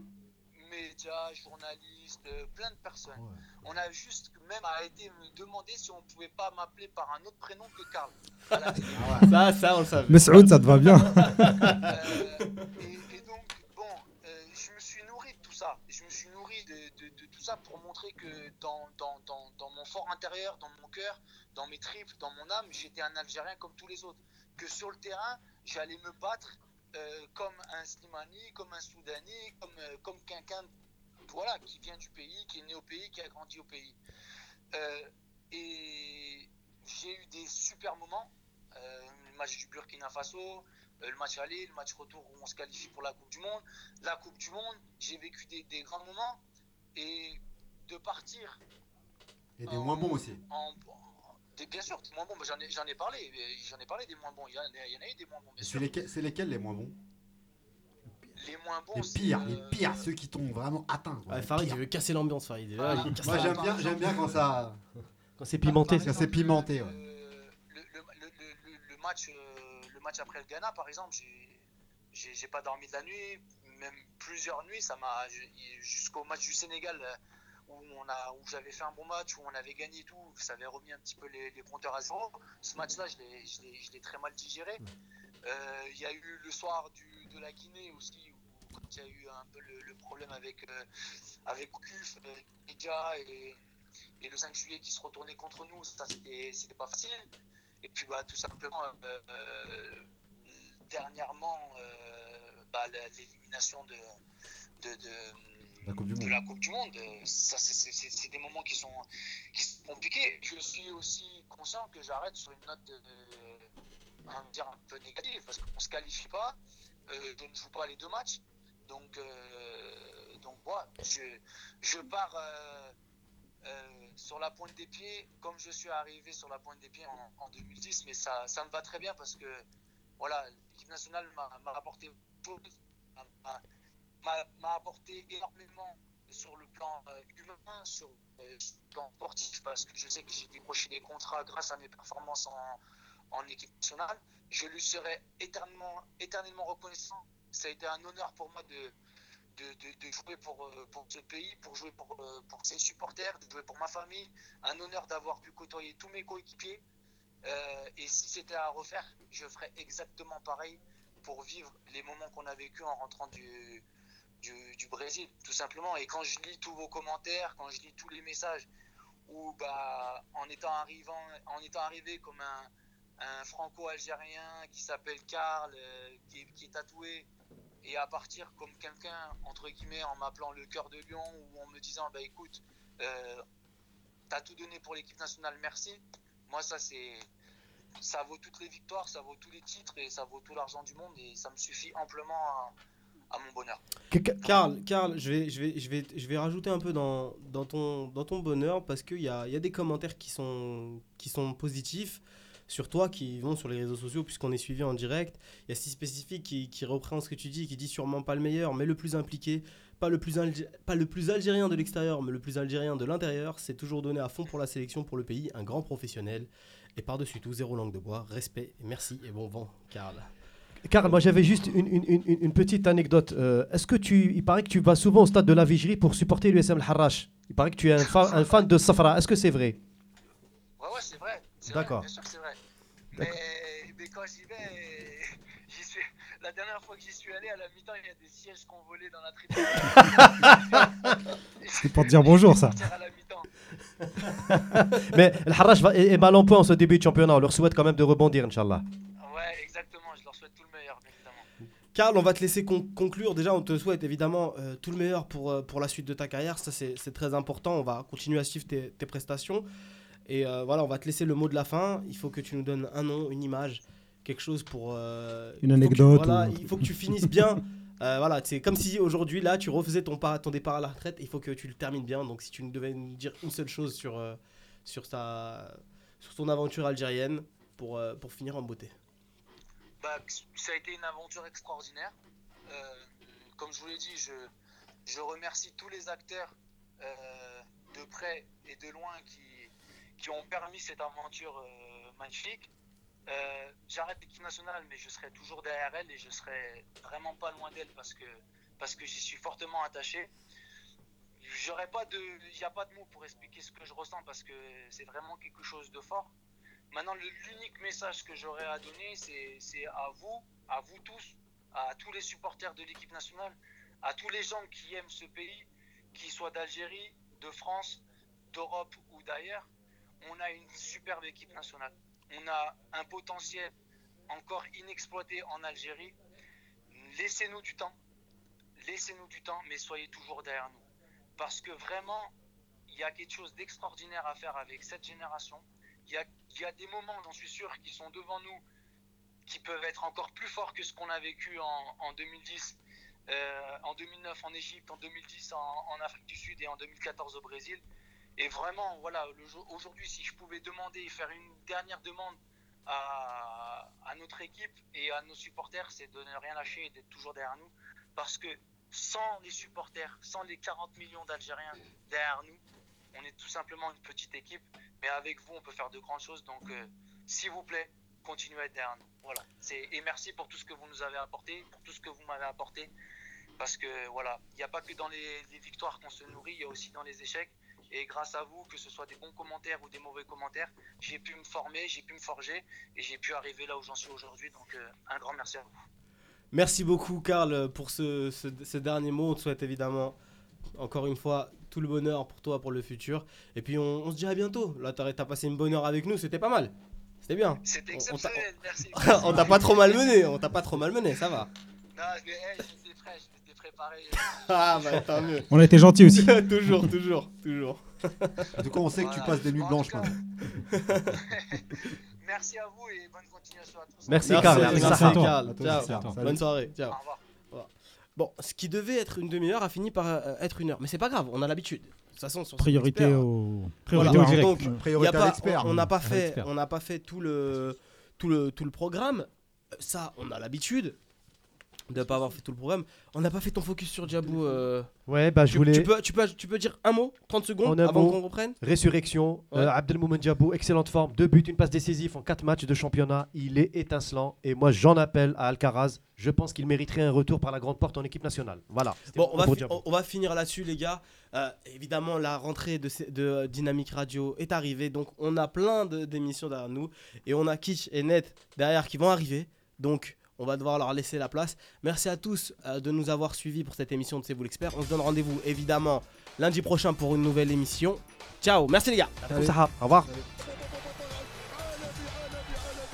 Médias, journalistes, euh, plein de personnes. On a juste même arrêté de me demander si on pouvait pas m'appeler par un autre prénom que Karl. Télé. Ça, ça, on le savait. Mais Saoud, ça te va bien. Euh, et, et donc, bon, euh, je me suis nourri de tout ça. Je me suis nourri de, de- de tout ça pour montrer que dans, dans, dans, dans mon fort intérieur, dans mon cœur, dans mes tripes, dans mon âme, j'étais un Algérien comme tous les autres. Que sur le terrain, j'allais me battre euh, comme un Slimani, comme un Soudani, comme, euh, comme quelqu'un voilà, qui vient du pays, qui est né au pays, qui a grandi au pays. Euh, et j'ai eu des super moments. Le match du Burkina Faso, le match aller, le match retour où on se qualifie pour la Coupe du Monde. La Coupe du Monde, j'ai vécu des, des grands moments. Et de partir Et des moins bons aussi. en, bien sûr, des moins bons, mais j'en ai, j'en ai parlé, j'en ai parlé des moins bons. Il y en a, il y en a eu des moins bons, C'est lesquels, c'est lesquels les moins bons? Les moins bons, Les pires, euh, les pires, ceux qui t'ont vraiment atteint. Ouais, Farid, il veut casser l'ambiance, Farid. Ah. Moi j'aime bien, j'aime bien quand ça. Quand c'est pimenté. Ça, c'est pimenté, le- ouais. Le, le- le- le- le match, euh, le match après le Ghana, par exemple, j'ai- j'ai pas dormi de la nuit, même plusieurs nuits. Ça m'a jusqu'au match du Sénégal euh, où on a où j'avais fait un bon match, où on avait gagné tout. Ça avait remis un petit peu les, les compteurs à zéro. Ce match-là, je l'ai- je l'ai je l'ai très mal digéré. Euh, Il y a eu le soir du, de la Guinée aussi, où quand il y a eu un peu le, le problème avec euh, avec Kuf, euh, Média et et le 5 juillet qui se retournait contre nous, ça c'était c'était pas facile. Et puis bah, tout simplement, euh, dernièrement, bah, l'élimination de, de, de, La Coupe du de Monde. la Coupe du Monde, euh, ça c'est- des moments qui sont, qui sont compliqués. Je suis aussi conscient que j'arrête sur une note euh, on va dire un peu négative parce qu'on se qualifie pas, euh, je ne joue pas les deux matchs. Donc, euh, donc voilà, je, je pars euh, euh, sur la pointe des pieds comme je suis arrivé sur la pointe des pieds en, en 2010, mais ça, ça me va très bien parce que voilà, l'équipe nationale m'a m'a apporté beaucoup de m'a- apporté énormément sur le plan euh, humain, sur, euh, sur le plan sportif, parce que je sais que j'ai décroché des contrats grâce à mes performances en, en équipe nationale. Je lui serai éternellement, éternellement reconnaissant. Ça a été un honneur pour moi de, de, de- jouer pour, euh, pour ce pays, pour jouer pour, pour ses supporters, de jouer pour ma famille. Un honneur d'avoir pu côtoyer tous mes coéquipiers. Et si c'était à refaire, je ferais exactement pareil pour vivre les moments qu'on a vécu en rentrant du, du, Brésil, tout simplement. Et quand je lis tous vos commentaires, quand je lis tous les messages, où bah, en étant arrivant, en étant arrivé comme un, un franco-algérien qui s'appelle Karl, euh, qui, qui est tatoué, et à partir comme quelqu'un, entre guillemets, en m'appelant le cœur de lion, ou en me disant, bah écoute, euh, t'as tout donné pour l'équipe nationale, merci. Moi, ça, c'est. Ça vaut toutes les victoires, ça vaut tous les titres et ça vaut tout l'argent du monde et ça me suffit amplement à, à mon bonheur. Karl, Karl, je vais, je vais, je vais, je vais rajouter un peu dans, dans, ton, dans ton bonheur parce qu'il y a, y a des commentaires qui sont, qui sont positifs sur toi, qui vont sur les réseaux sociaux puisqu'on est suivi en direct. Il y a si spécifique qui, qui reprend ce que tu dis, qui dit sûrement pas le meilleur, mais le plus impliqué, pas le plus, pas le plus algérien de l'extérieur, mais le plus algérien de l'intérieur. C'est toujours donné à fond pour la sélection, pour le pays, un grand professionnel. Et par-dessus tout, zéro langue de bois, respect, merci et bon vent, Karl. Car moi j'avais juste une, une- une- une petite anecdote. Euh, Est-ce que tu, il paraît que tu vas souvent au stade de la Vigerie pour supporter l'USM Al Harrach. Il paraît que tu es un, fa- un fan de Safra. Est-ce que c'est vrai? Ouais, ouais, c'est vrai. D'accord. Bien sûr que c'est vrai. Mais, mais quand j'y vais, j'y suis... la dernière fois que j'y suis allé, à la mi-temps, il y a des sièges qu'on volait dans la tribune. C'est pour te dire bonjour, ça. À la mi-temps. Mais Al Harrach va- est, est mal en point en ce début de championnat. On leur souhaite quand même de rebondir, Inch'Allah. Ouais, exactement. Karl, on va te laisser con- conclure. Déjà, on te souhaite évidemment euh, tout le meilleur pour, euh, pour la suite de ta carrière. Ça, c'est très important. On va continuer à suivre tes, tes prestations. Et euh, voilà, on va te laisser le mot de la fin. Il faut que tu nous donnes un nom, une image, quelque chose pour. Une anecdote voilà, ou- il faut que tu finisses bien. Voilà, c'est comme si aujourd'hui, là, tu refaisais ton, pas- ton départ à la retraite. Il faut que tu le termines bien. Donc, si tu devais nous dire une seule chose sur, sur, ta, sur ton aventure algérienne pour, pour finir en beauté. Bah, ça a été une aventure extraordinaire. Euh, comme je vous l'ai dit, je, je remercie tous les acteurs euh, de près et de loin qui, qui ont permis cette aventure euh, magnifique. J'arrête l'équipe nationale, mais je serai toujours derrière elle et je serai vraiment pas loin d'elle parce que, parce que j'y suis fortement attaché. il n'y a pas de mots pour expliquer ce que je ressens parce que c'est vraiment quelque chose de fort. Maintenant, l'unique message que j'aurais à donner, c'est à vous, à vous tous, à tous les supporters de l'équipe nationale, à tous les gens qui aiment ce pays, qu'ils soient d'Algérie, de France, d'Europe ou d'ailleurs. On a une superbe équipe nationale. On a un potentiel encore inexploité en Algérie. Laissez-nous du temps. Laissez-nous du temps, mais soyez toujours derrière nous. Parce que vraiment, il y a quelque chose d'extraordinaire à faire avec cette génération. Il y a, il y a des moments, j'en suis sûr, qui sont devant nous, qui peuvent être encore plus forts que ce qu'on a vécu en, en 2010, euh, en 2009 en Égypte, en 2010 en, Afrique du Sud et en 2014 au Brésil. Et vraiment, voilà, aujourd'hui, si je pouvais demander et faire une dernière demande à, à notre équipe et à nos supporters, c'est de ne rien lâcher et d'être toujours derrière nous. Parce que sans les supporters, sans les 40 millions d'Algériens derrière nous, on est tout simplement une petite équipe. Mais avec vous, on peut faire de grandes choses. Donc, euh, s'il vous plaît, continuez à être derrière nous. Voilà. Et merci pour tout ce que vous nous avez apporté, pour tout ce que vous m'avez apporté. Parce que voilà, il n'y a pas que dans les, victoires qu'on se nourrit, il y a aussi dans les échecs. Et grâce à vous, que ce soit des bons commentaires ou des mauvais commentaires, j'ai pu me former, j'ai pu me forger et j'ai pu arriver là où j'en suis aujourd'hui. Donc euh, un grand merci à vous. Merci beaucoup, Karl, pour ce, ce- ce dernier mot. On te souhaite évidemment, encore une fois, tout le bonheur pour toi, pour le futur. Et puis, on, on se dit à bientôt. Là, t'as as passé une bonne heure avec nous, c'était pas mal. C'était bien. C'était On- on t'a- exceptionnel, merci. on t'a pas trop malmené, on t'a pas trop malmené, ça va. Non, mais hey, j'étais prêt, j'étais préparé. Ah, bah tant mieux. On a été gentil aussi. toujours, toujours, toujours. En tout cas, on sait que tu passes des nuits blanches cas, maintenant. Merci à vous et bonne continuation à tous. Merci, Merci, Karl. merci, Merci à toi. Toi, Ciao. merci à toi. Bonne soirée. Ciao. Au revoir. Bon, ce qui devait être une demi-heure a fini par euh, être une heure. Mais c'est pas grave, on a l'habitude. De toute façon, sur Priorité au. Voilà, Priorité au direct. donc, Ouais. y a Priorité à pas- l'expert. on on n'a pas fait, on n'a pas fait tout le, tout le, tout le programme. Euh, Ça, on a l'habitude de pas avoir fait tout le programme. On n'a pas fait ton focus sur Diabou. euh. Ouais, bah je Tu, voulais. tu peux, tu peux, tu peux dire un mot, 30 secondes, avant qu'on reprenne? Résurrection, Ouais. euh, Abdelmoumen Diabou, excellente forme, deux buts, une passe décisive en quatre matchs de championnat. Il est étincelant et moi j'en appelle à Alcaraz. Je pense qu'il mériterait un retour par la grande porte en équipe nationale. Voilà. Bon, on va, on, on va finir là-dessus, les gars. Euh, évidemment, la rentrée de, de euh, Dynamique Radio est arrivée. Donc, on a plein de- d'émissions derrière nous. Et on a Kitsch et Net derrière qui vont arriver. Donc, on va devoir leur laisser la place. Merci à tous euh, de nous avoir suivis pour cette émission de C'est vous l'expert. On se donne rendez-vous, évidemment, lundi prochain pour une nouvelle émission. Ciao, merci les gars. Au revoir. Salut.